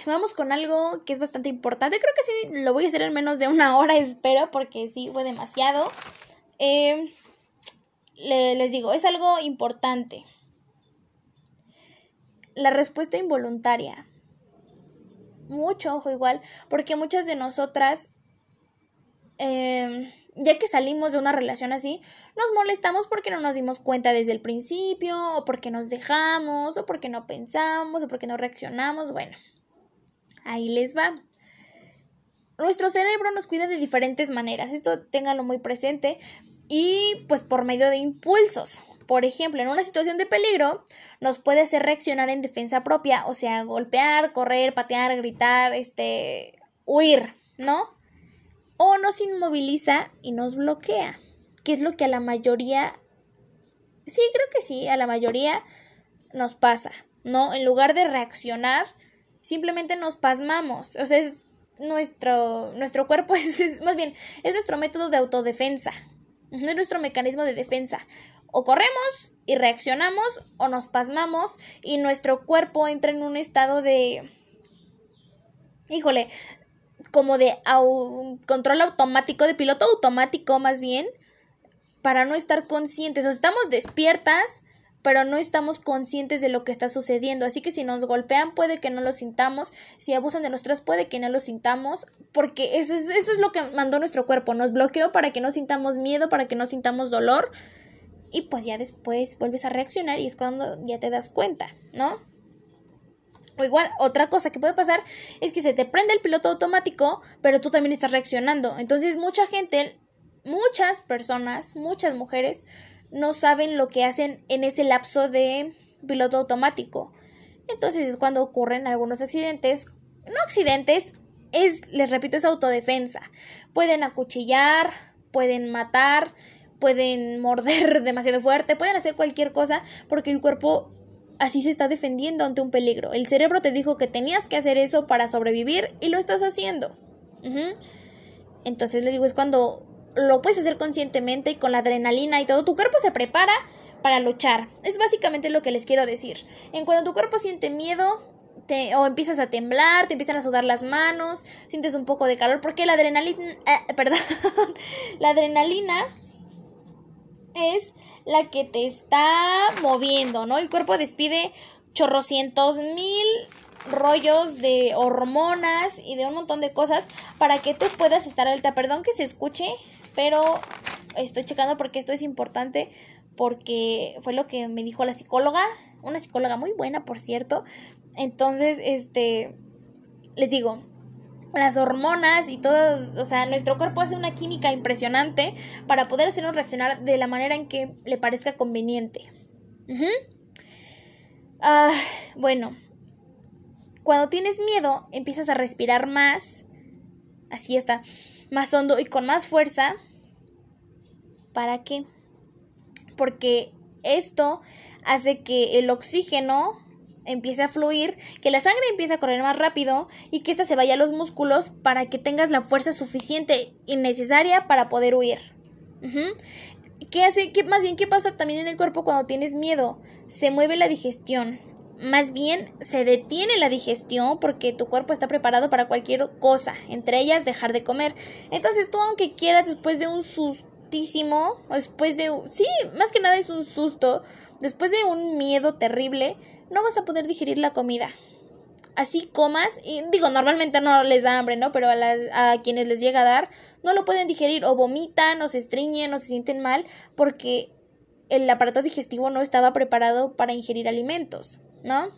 vamos con algo que es bastante importante. Creo que sí lo voy a hacer en menos de una hora, espero, porque sí fue demasiado. Eh, les digo, es algo importante. La respuesta involuntaria. Mucho ojo igual, porque muchas de nosotras, eh, ya que salimos de una relación así, nos molestamos porque no nos dimos cuenta desde el principio, o porque nos dejamos, o porque no pensamos, o porque no reaccionamos. Bueno, Ahí les va. Nuestro cerebro nos cuida de diferentes maneras, esto ténganlo muy presente, y pues por medio de impulsos. Por ejemplo, en una situación de peligro, nos puede hacer reaccionar en defensa propia, o sea, golpear, correr, patear, gritar, este, huir, ¿no? O nos inmoviliza y nos bloquea, que es lo que a la mayoría, sí, creo que sí, a la mayoría nos pasa, ¿no? En lugar de reaccionar, simplemente nos pasmamos. O sea, es nuestro, nuestro cuerpo es, más bien, es nuestro método de autodefensa. Es nuestro mecanismo de defensa. O corremos y reaccionamos o nos pasmamos y nuestro cuerpo entra en un estado de... Híjole, como de control automático, de piloto automático más bien, para no estar conscientes. O estamos despiertas, pero no estamos conscientes de lo que está sucediendo. Así que si nos golpean puede que no lo sintamos, si abusan de nosotras puede que no lo sintamos, porque eso es, eso es lo que mandó nuestro cuerpo, nos bloqueó para que no sintamos miedo, para que no sintamos dolor, y pues ya después vuelves a reaccionar y es cuando ya te das cuenta, ¿no? O igual, otra cosa que puede pasar es que se te prende el piloto automático, pero tú también estás reaccionando. Entonces mucha gente, muchas personas, muchas mujeres, no saben lo que hacen en ese lapso de piloto automático. Entonces es cuando ocurren algunos accidentes, no accidentes, es, les repito, es autodefensa. Pueden acuchillar, pueden matar, pueden morder demasiado fuerte, pueden hacer cualquier cosa porque el cuerpo así se está defendiendo ante un peligro. El cerebro te dijo que tenías que hacer eso para sobrevivir y lo estás haciendo. Entonces le digo, es cuando lo puedes hacer conscientemente y con la adrenalina y todo, tu cuerpo se prepara para luchar. Es básicamente lo que les quiero decir. En cuando tu cuerpo siente miedo, te, o empiezas a temblar, te empiezan a sudar las manos, sientes un poco de calor, porque la adrenalina, eh, perdón, la adrenalina es la que te está moviendo, ¿no? El cuerpo despide chorrocientos mil rollos de hormonas y de un montón de cosas para que tú puedas estar alta. Perdón que se escuche, pero estoy checando porque esto es importante porque fue lo que me dijo la psicóloga, una psicóloga muy buena, por cierto. Entonces, este, les digo, las hormonas y todo, o sea, nuestro cuerpo hace una química impresionante para poder hacernos reaccionar de la manera en que le parezca conveniente. ah, bueno, cuando tienes miedo, empiezas a respirar más, así está, más hondo y con más fuerza. ¿Para qué? Porque esto hace que el oxígeno empiece a fluir, que la sangre empiece a correr más rápido y que ésta se vaya a los músculos para que tengas la fuerza suficiente y necesaria para poder huir. ¿Qué hace? ¿Qué, más bien, ¿qué pasa también en el cuerpo cuando tienes miedo? Se mueve la digestión más bien se detiene la digestión porque tu cuerpo está preparado para cualquier cosa, entre ellas dejar de comer. Entonces tú aunque quieras después de un sustísimo, después de... Sí, más que nada es un susto, después de un miedo terrible, no vas a poder digerir la comida. Así comas, y digo, normalmente no les da hambre, ¿no? Pero a, las, a quienes les llega a dar, no lo pueden digerir, o vomitan, o se estriñen, o se sienten mal, porque el aparato digestivo no estaba preparado para ingerir alimentos. ¿no?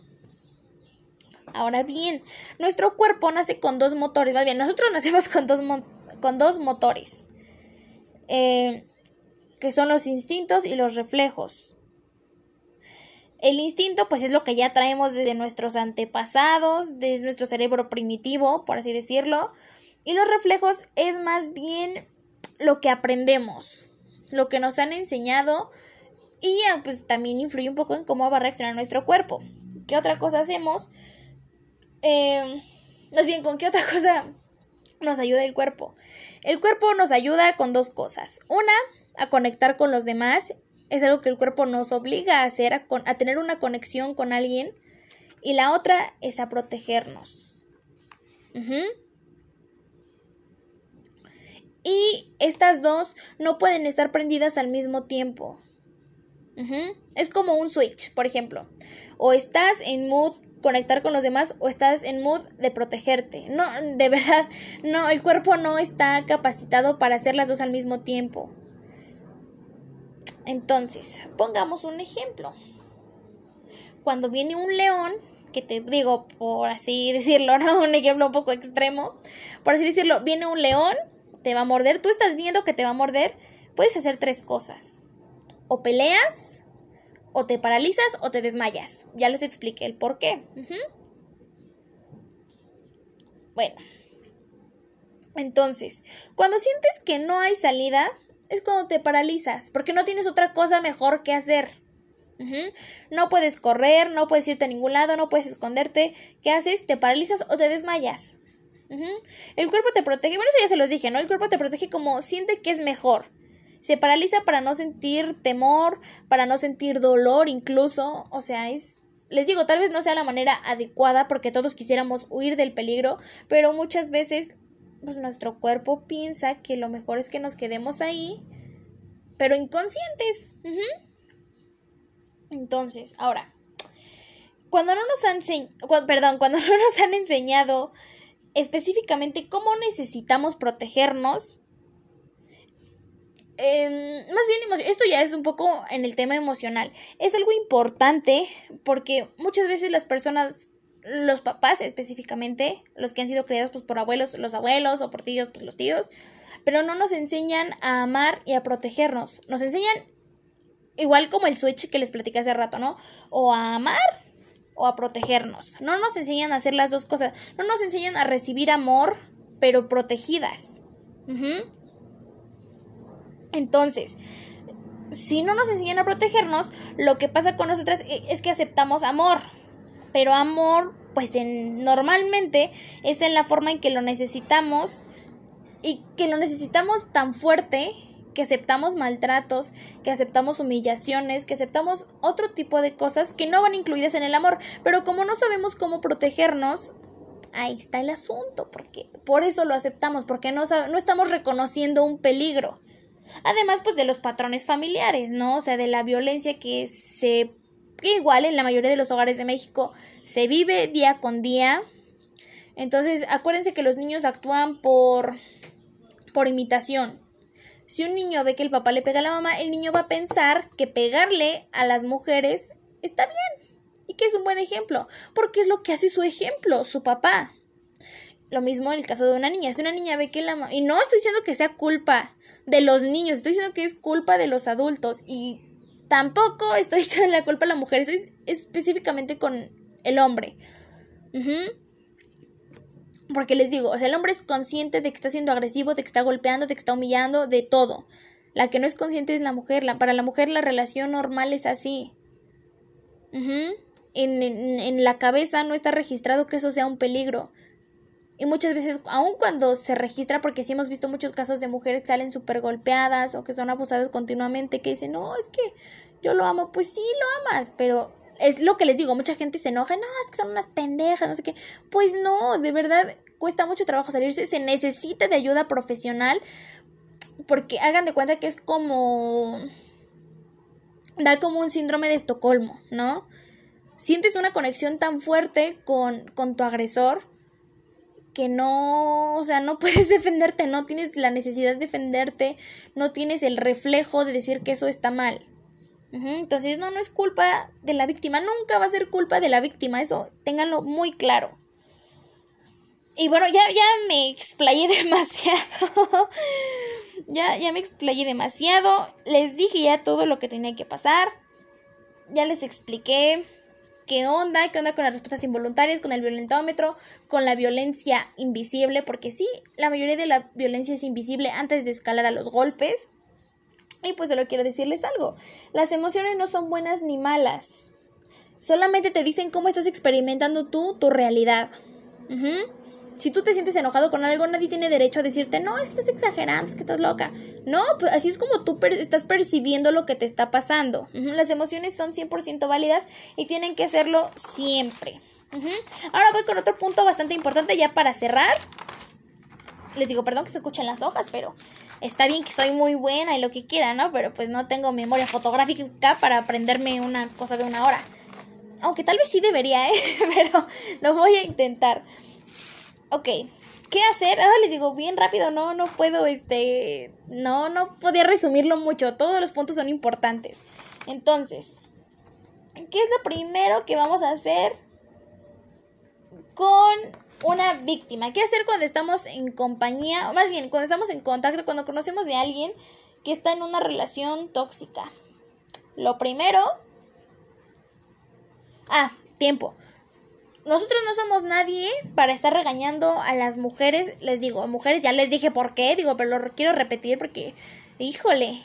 Ahora bien, nuestro cuerpo nace con dos motores, más bien, nosotros nacemos con dos, con dos motores, eh, que son los instintos y los reflejos. El instinto, pues es lo que ya traemos desde nuestros antepasados, desde nuestro cerebro primitivo, por así decirlo. Y los reflejos es más bien lo que aprendemos, lo que nos han enseñado y ah, pues también influye un poco en cómo va a reaccionar nuestro cuerpo. ¿Qué otra cosa hacemos? Eh, más bien, ¿con qué otra cosa nos ayuda el cuerpo? El cuerpo nos ayuda con dos cosas. Una, a conectar con los demás. Es algo que el cuerpo nos obliga a hacer, a, tener una conexión con alguien. Y la otra es a protegernos. Y estas dos no pueden estar prendidas al mismo tiempo. Es como un switch, por ejemplo. O estás en mood conectar con los demás o estás en mood de protegerte. No, de verdad, no, el cuerpo no está capacitado para hacer las dos al mismo tiempo. Entonces, pongamos un ejemplo. Cuando viene un león, que te digo por así decirlo, ¿no? Un ejemplo un poco extremo. Por así decirlo, viene un león, te va a morder, tú estás viendo que te va a morder, puedes hacer tres cosas o peleas, o te paralizas o te desmayas. Ya les expliqué el por qué. Bueno. Entonces, cuando sientes que no hay salida, es cuando te paralizas, porque no tienes otra cosa mejor que hacer. No puedes correr, no puedes irte a ningún lado, no puedes esconderte. ¿Qué haces? Te paralizas o te desmayas. El cuerpo te protege, bueno, eso ya se los dije, ¿no? El cuerpo te protege como siente que es mejor se paraliza para no sentir temor, para no sentir dolor incluso, o sea, es les digo, tal vez no sea la manera adecuada porque todos quisiéramos huir del peligro, pero muchas veces pues nuestro cuerpo piensa que lo mejor es que nos quedemos ahí, pero inconscientes. Entonces, ahora, cuando no nos han perdón, cuando no nos han enseñado específicamente cómo necesitamos protegernos, Em, más bien, esto ya es un poco en el tema emocional. Es algo importante porque muchas veces las personas, los papás específicamente, los que han sido criados pues, por abuelos, los abuelos o por tíos, pues los tíos, pero no nos enseñan a amar y a protegernos. Nos enseñan igual como el switch que les platicé hace rato, ¿no? O a amar o a protegernos. No nos enseñan a hacer las dos cosas. No nos enseñan a recibir amor, pero protegidas. Entonces, si no nos enseñan a protegernos, lo que pasa con nosotras e, es que aceptamos amor. Pero amor, pues en, normalmente es en la forma en que lo necesitamos y que lo necesitamos tan fuerte que aceptamos maltratos, que aceptamos humillaciones, que aceptamos otro tipo de cosas que no van incluidas en el amor. Pero como no sabemos cómo protegernos, ahí está el asunto, porque por eso lo aceptamos, porque no, no estamos reconociendo un peligro. Además, pues de los patrones familiares, ¿no? O sea, de la violencia que se igual en la mayoría de los hogares de México se vive día con día. Entonces, acuérdense que los niños actúan por por imitación. Si un niño ve que el papá le pega a la mamá, el niño va a pensar que pegarle a las mujeres está bien y que es un buen ejemplo, porque es lo que hace su ejemplo, su papá. Lo mismo en el caso de una niña. Si una niña ve que la... Y no estoy diciendo que sea culpa de los niños, estoy diciendo que es culpa de los adultos. Y tampoco estoy echando la culpa a la mujer, estoy específicamente con el hombre. Porque les digo, o sea, el hombre es consciente de que está siendo agresivo, de que está golpeando, de que está humillando, de todo. La que no es consciente es la mujer. La, para la mujer la relación normal es así. en, en la cabeza no está registrado que eso sea un peligro. Y muchas veces, aun cuando se registra, porque sí hemos visto muchos casos de mujeres que salen súper golpeadas o que son abusadas continuamente, que dicen, no, es que yo lo amo, pues sí, lo amas, pero es lo que les digo, mucha gente se enoja, no, es que son unas pendejas, no sé qué. Pues no, de verdad, cuesta mucho trabajo salirse, se necesita de ayuda profesional, porque hagan de cuenta que es como... da como un síndrome de Estocolmo, ¿no? Sientes una conexión tan fuerte con, con tu agresor que no, o sea, no puedes defenderte, no tienes la necesidad de defenderte, no tienes el reflejo de decir que eso está mal. Entonces, no, no es culpa de la víctima, nunca va a ser culpa de la víctima, eso ténganlo muy claro. Y bueno, ya, ya me explayé demasiado. ya, ya me explayé demasiado. Les dije ya todo lo que tenía que pasar. Ya les expliqué qué onda, qué onda con las respuestas involuntarias, con el violentómetro, con la violencia invisible, porque sí, la mayoría de la violencia es invisible antes de escalar a los golpes. Y pues solo quiero decirles algo, las emociones no son buenas ni malas, solamente te dicen cómo estás experimentando tú tu realidad. Si tú te sientes enojado con algo, nadie tiene derecho a decirte, no, estás exagerando, es que estás loca. No, pues así es como tú estás percibiendo lo que te está pasando. Las emociones son 100% válidas y tienen que serlo siempre. Ahora voy con otro punto bastante importante ya para cerrar. Les digo, perdón que se escuchen las hojas, pero está bien que soy muy buena y lo que quiera, ¿no? Pero pues no tengo memoria fotográfica para aprenderme una cosa de una hora. Aunque tal vez sí debería, ¿eh? Pero lo voy a intentar. Ok, ¿qué hacer? Ahora les digo bien rápido, no, no puedo, este, no, no podía resumirlo mucho, todos los puntos son importantes. Entonces, ¿qué es lo primero que vamos a hacer con una víctima? ¿Qué hacer cuando estamos en compañía, o más bien, cuando estamos en contacto, cuando conocemos de alguien que está en una relación tóxica? Lo primero... Ah, tiempo nosotros no somos nadie para estar regañando a las mujeres. Les digo, mujeres, ya les dije por qué, digo, pero lo quiero repetir porque, híjole,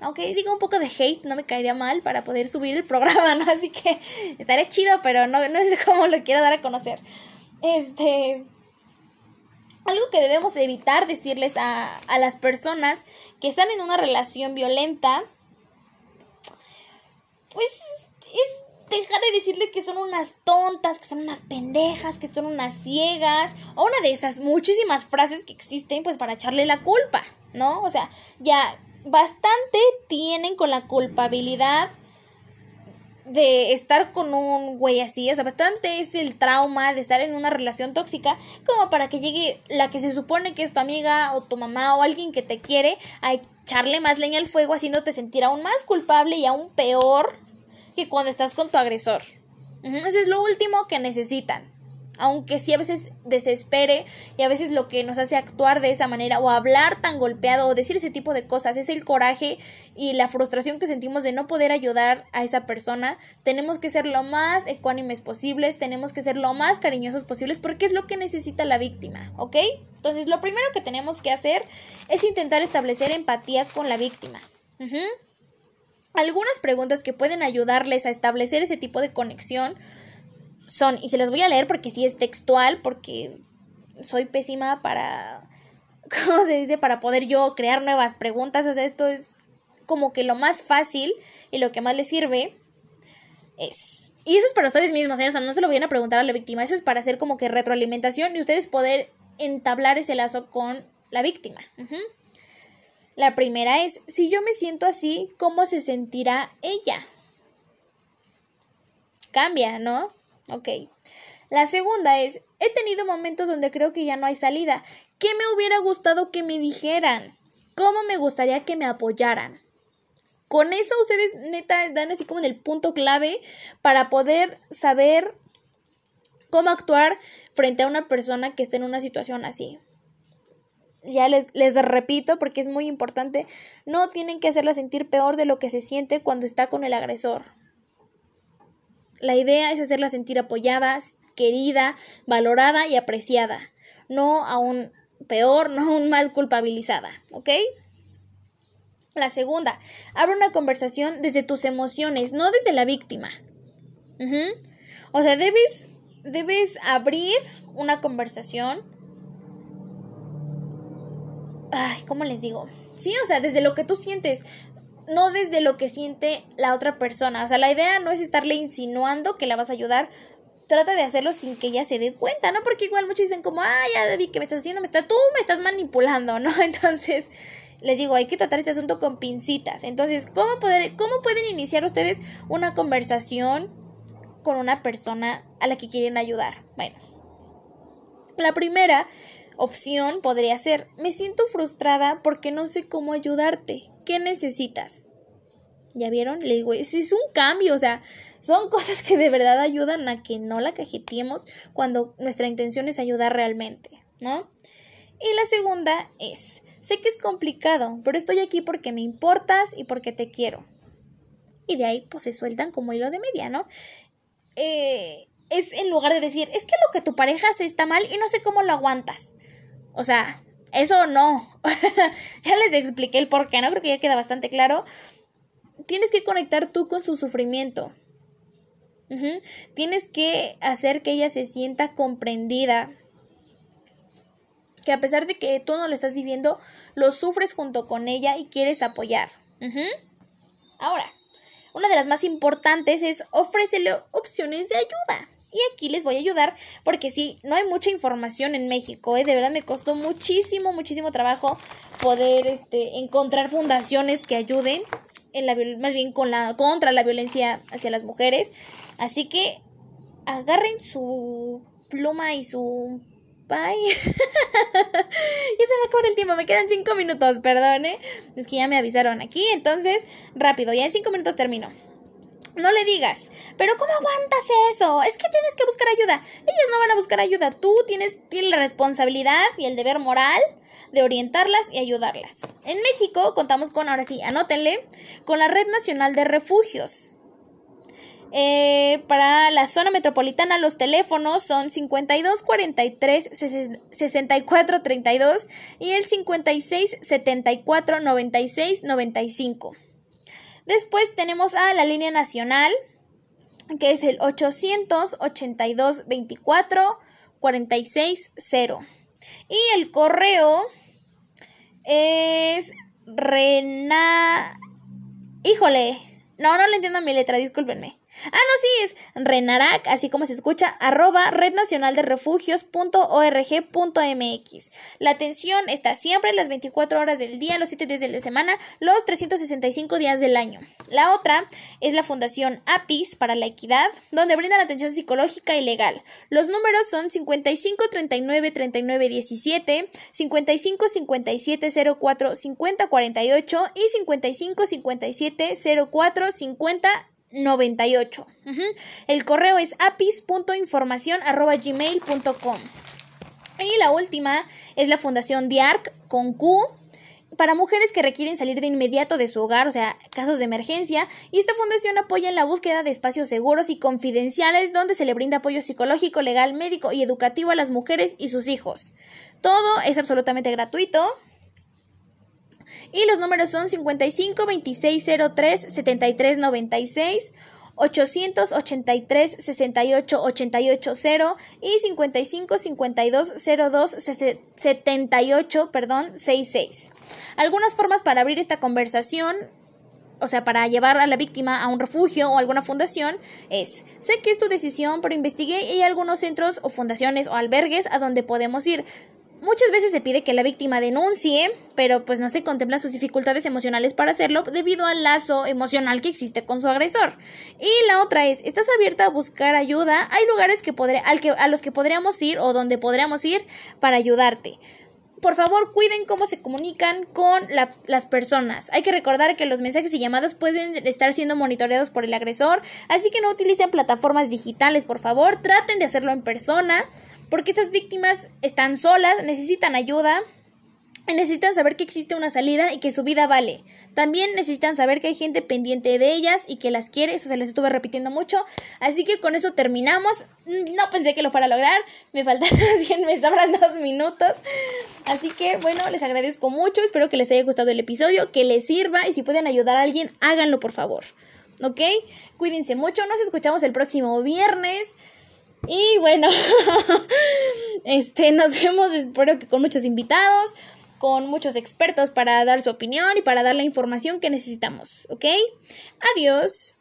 aunque digo un poco de hate, no me caería mal para poder subir el programa, ¿no? Así que estaré chido, pero no, no es como lo quiero dar a conocer. Este. Algo que debemos evitar decirles a, a las personas que están en una relación violenta, pues es dejar de decirle que son unas tontas, que son unas pendejas, que son unas ciegas, o una de esas muchísimas frases que existen pues para echarle la culpa, ¿no? O sea, ya bastante tienen con la culpabilidad de estar con un güey así, o sea, bastante es el trauma de estar en una relación tóxica como para que llegue la que se supone que es tu amiga o tu mamá o alguien que te quiere a echarle más leña al fuego haciéndote sentir aún más culpable y aún peor que cuando estás con tu agresor. Eso es lo último que necesitan. Aunque sí a veces desespere y a veces lo que nos hace actuar de esa manera o hablar tan golpeado o decir ese tipo de cosas es el coraje y la frustración que sentimos de no poder ayudar a esa persona. Tenemos que ser lo más ecuánimes posibles, tenemos que ser lo más cariñosos posibles porque es lo que necesita la víctima, ¿ok? Entonces lo primero que tenemos que hacer es intentar establecer empatía con la víctima. Algunas preguntas que pueden ayudarles a establecer ese tipo de conexión son, y se las voy a leer porque sí es textual, porque soy pésima para, ¿cómo se dice? Para poder yo crear nuevas preguntas. O sea, esto es como que lo más fácil y lo que más les sirve es... Y eso es para ustedes mismos, ¿eh? o sea, no se lo vayan a preguntar a la víctima, eso es para hacer como que retroalimentación y ustedes poder entablar ese lazo con la víctima. La primera es, si yo me siento así, ¿cómo se sentirá ella? Cambia, ¿no? Ok. La segunda es, he tenido momentos donde creo que ya no hay salida. ¿Qué me hubiera gustado que me dijeran? ¿Cómo me gustaría que me apoyaran? Con eso ustedes neta dan así como en el punto clave para poder saber cómo actuar frente a una persona que esté en una situación así ya les, les repito porque es muy importante, no tienen que hacerla sentir peor de lo que se siente cuando está con el agresor. La idea es hacerla sentir apoyada, querida, valorada y apreciada, no aún peor, no aún más culpabilizada, ¿ok? La segunda, abre una conversación desde tus emociones, no desde la víctima. O sea, debes, debes abrir una conversación ay, ¿cómo les digo? Sí, o sea, desde lo que tú sientes, no desde lo que siente la otra persona. O sea, la idea no es estarle insinuando que la vas a ayudar. Trata de hacerlo sin que ella se dé cuenta, ¿no? Porque igual muchos dicen como, ay, ya David, ¿qué me estás haciendo? Me está, tú me estás manipulando, ¿no? Entonces, les digo, hay que tratar este asunto con pincitas. Entonces, ¿cómo, poder, ¿cómo pueden iniciar ustedes una conversación con una persona a la que quieren ayudar? Bueno, la primera opción podría ser, me siento frustrada porque no sé cómo ayudarte. ¿Qué necesitas? ¿Ya vieron? Le digo, es, es un cambio, o sea, son cosas que de verdad ayudan a que no la cajeteemos cuando nuestra intención es ayudar realmente, ¿no? Y la segunda es, sé que es complicado, pero estoy aquí porque me importas y porque te quiero. Y de ahí pues se sueltan como hilo de media, ¿no? eh, es en lugar de decir, es que lo que tu pareja hace está mal y no sé cómo lo aguantas. O sea, eso no. ya les expliqué el por qué, ¿no? Creo que ya queda bastante claro. Tienes que conectar tú con su sufrimiento. Tienes que hacer que ella se sienta comprendida. Que a pesar de que tú no lo estás viviendo, lo sufres junto con ella y quieres apoyar. Ahora, una de las más importantes es ofrécele opciones de ayuda. Y aquí les voy a ayudar porque sí, no hay mucha información en México, ¿eh? de verdad me costó muchísimo, muchísimo trabajo poder este, encontrar fundaciones que ayuden en la más bien con la contra la violencia hacia las mujeres. Así que agarren su pluma y su pay. ya se me acabó el tiempo, me quedan cinco minutos, perdone. Es que ya me avisaron aquí, entonces rápido, ya en cinco minutos termino. No le digas, pero ¿cómo aguantas eso? Es que tienes que buscar ayuda. Ellas no van a buscar ayuda. Tú tienes, tienes la responsabilidad y el deber moral de orientarlas y ayudarlas. En México contamos con, ahora sí, anótenle, con la Red Nacional de Refugios. Eh, para la zona metropolitana los teléfonos son 52 43 64 32 y el 56 74 96 95. Después tenemos a la línea nacional, que es el 882 24 46 0. Y el correo es Rena. Híjole, no, no le entiendo mi letra, discúlpenme. Ah, no, sí, es Renarac, así como se escucha, arroba rednacionalderefugios.org.mx. La atención está siempre las 24 horas del día, los 7 días de la semana, los 365 días del año. La otra es la Fundación APIS para la Equidad, donde brindan atención psicológica y legal. Los números son 55 39 39 17, 55 57 04 50 48 y 55 57 04 50 98. El correo es apis.información.gmail.com. Y la última es la Fundación DIARC con Q para mujeres que requieren salir de inmediato de su hogar, o sea, casos de emergencia, y esta fundación apoya en la búsqueda de espacios seguros y confidenciales donde se le brinda apoyo psicológico, legal, médico y educativo a las mujeres y sus hijos. Todo es absolutamente gratuito. Y los números son 55 26 03 73 96. 883 68 88 0 y 55 52 02 78 perdón 66. Algunas formas para abrir esta conversación o sea, para llevar a la víctima a un refugio o alguna fundación es, sé que es tu decisión, pero investigué y hay algunos centros o fundaciones o albergues a donde podemos ir. Muchas veces se pide que la víctima denuncie, pero pues no se contemplan sus dificultades emocionales para hacerlo debido al lazo emocional que existe con su agresor. Y la otra es, ¿estás abierta a buscar ayuda? Hay lugares que al que, a los que podríamos ir o donde podríamos ir para ayudarte por favor cuiden cómo se comunican con las personas. Hay que recordar que los mensajes y llamadas pueden estar siendo monitoreados por el agresor, así que no utilicen plataformas digitales, por favor, traten de hacerlo en persona porque estas víctimas están solas, necesitan ayuda, necesitan saber que existe una salida y que su vida vale. También necesitan saber que hay gente pendiente de ellas y que las quiere, eso se los estuve repitiendo mucho. Así que con eso terminamos. No pensé que lo fuera a lograr, me faltan 100, me sobran dos minutos. Así que bueno, les agradezco mucho, espero que les haya gustado el episodio, que les sirva y si pueden ayudar a alguien, háganlo por favor. ¿Ok? Cuídense mucho, nos escuchamos el próximo viernes. Y bueno, este, nos vemos, espero que con muchos invitados, con muchos expertos para dar su opinión y para dar la información que necesitamos, ¿ok? Adiós.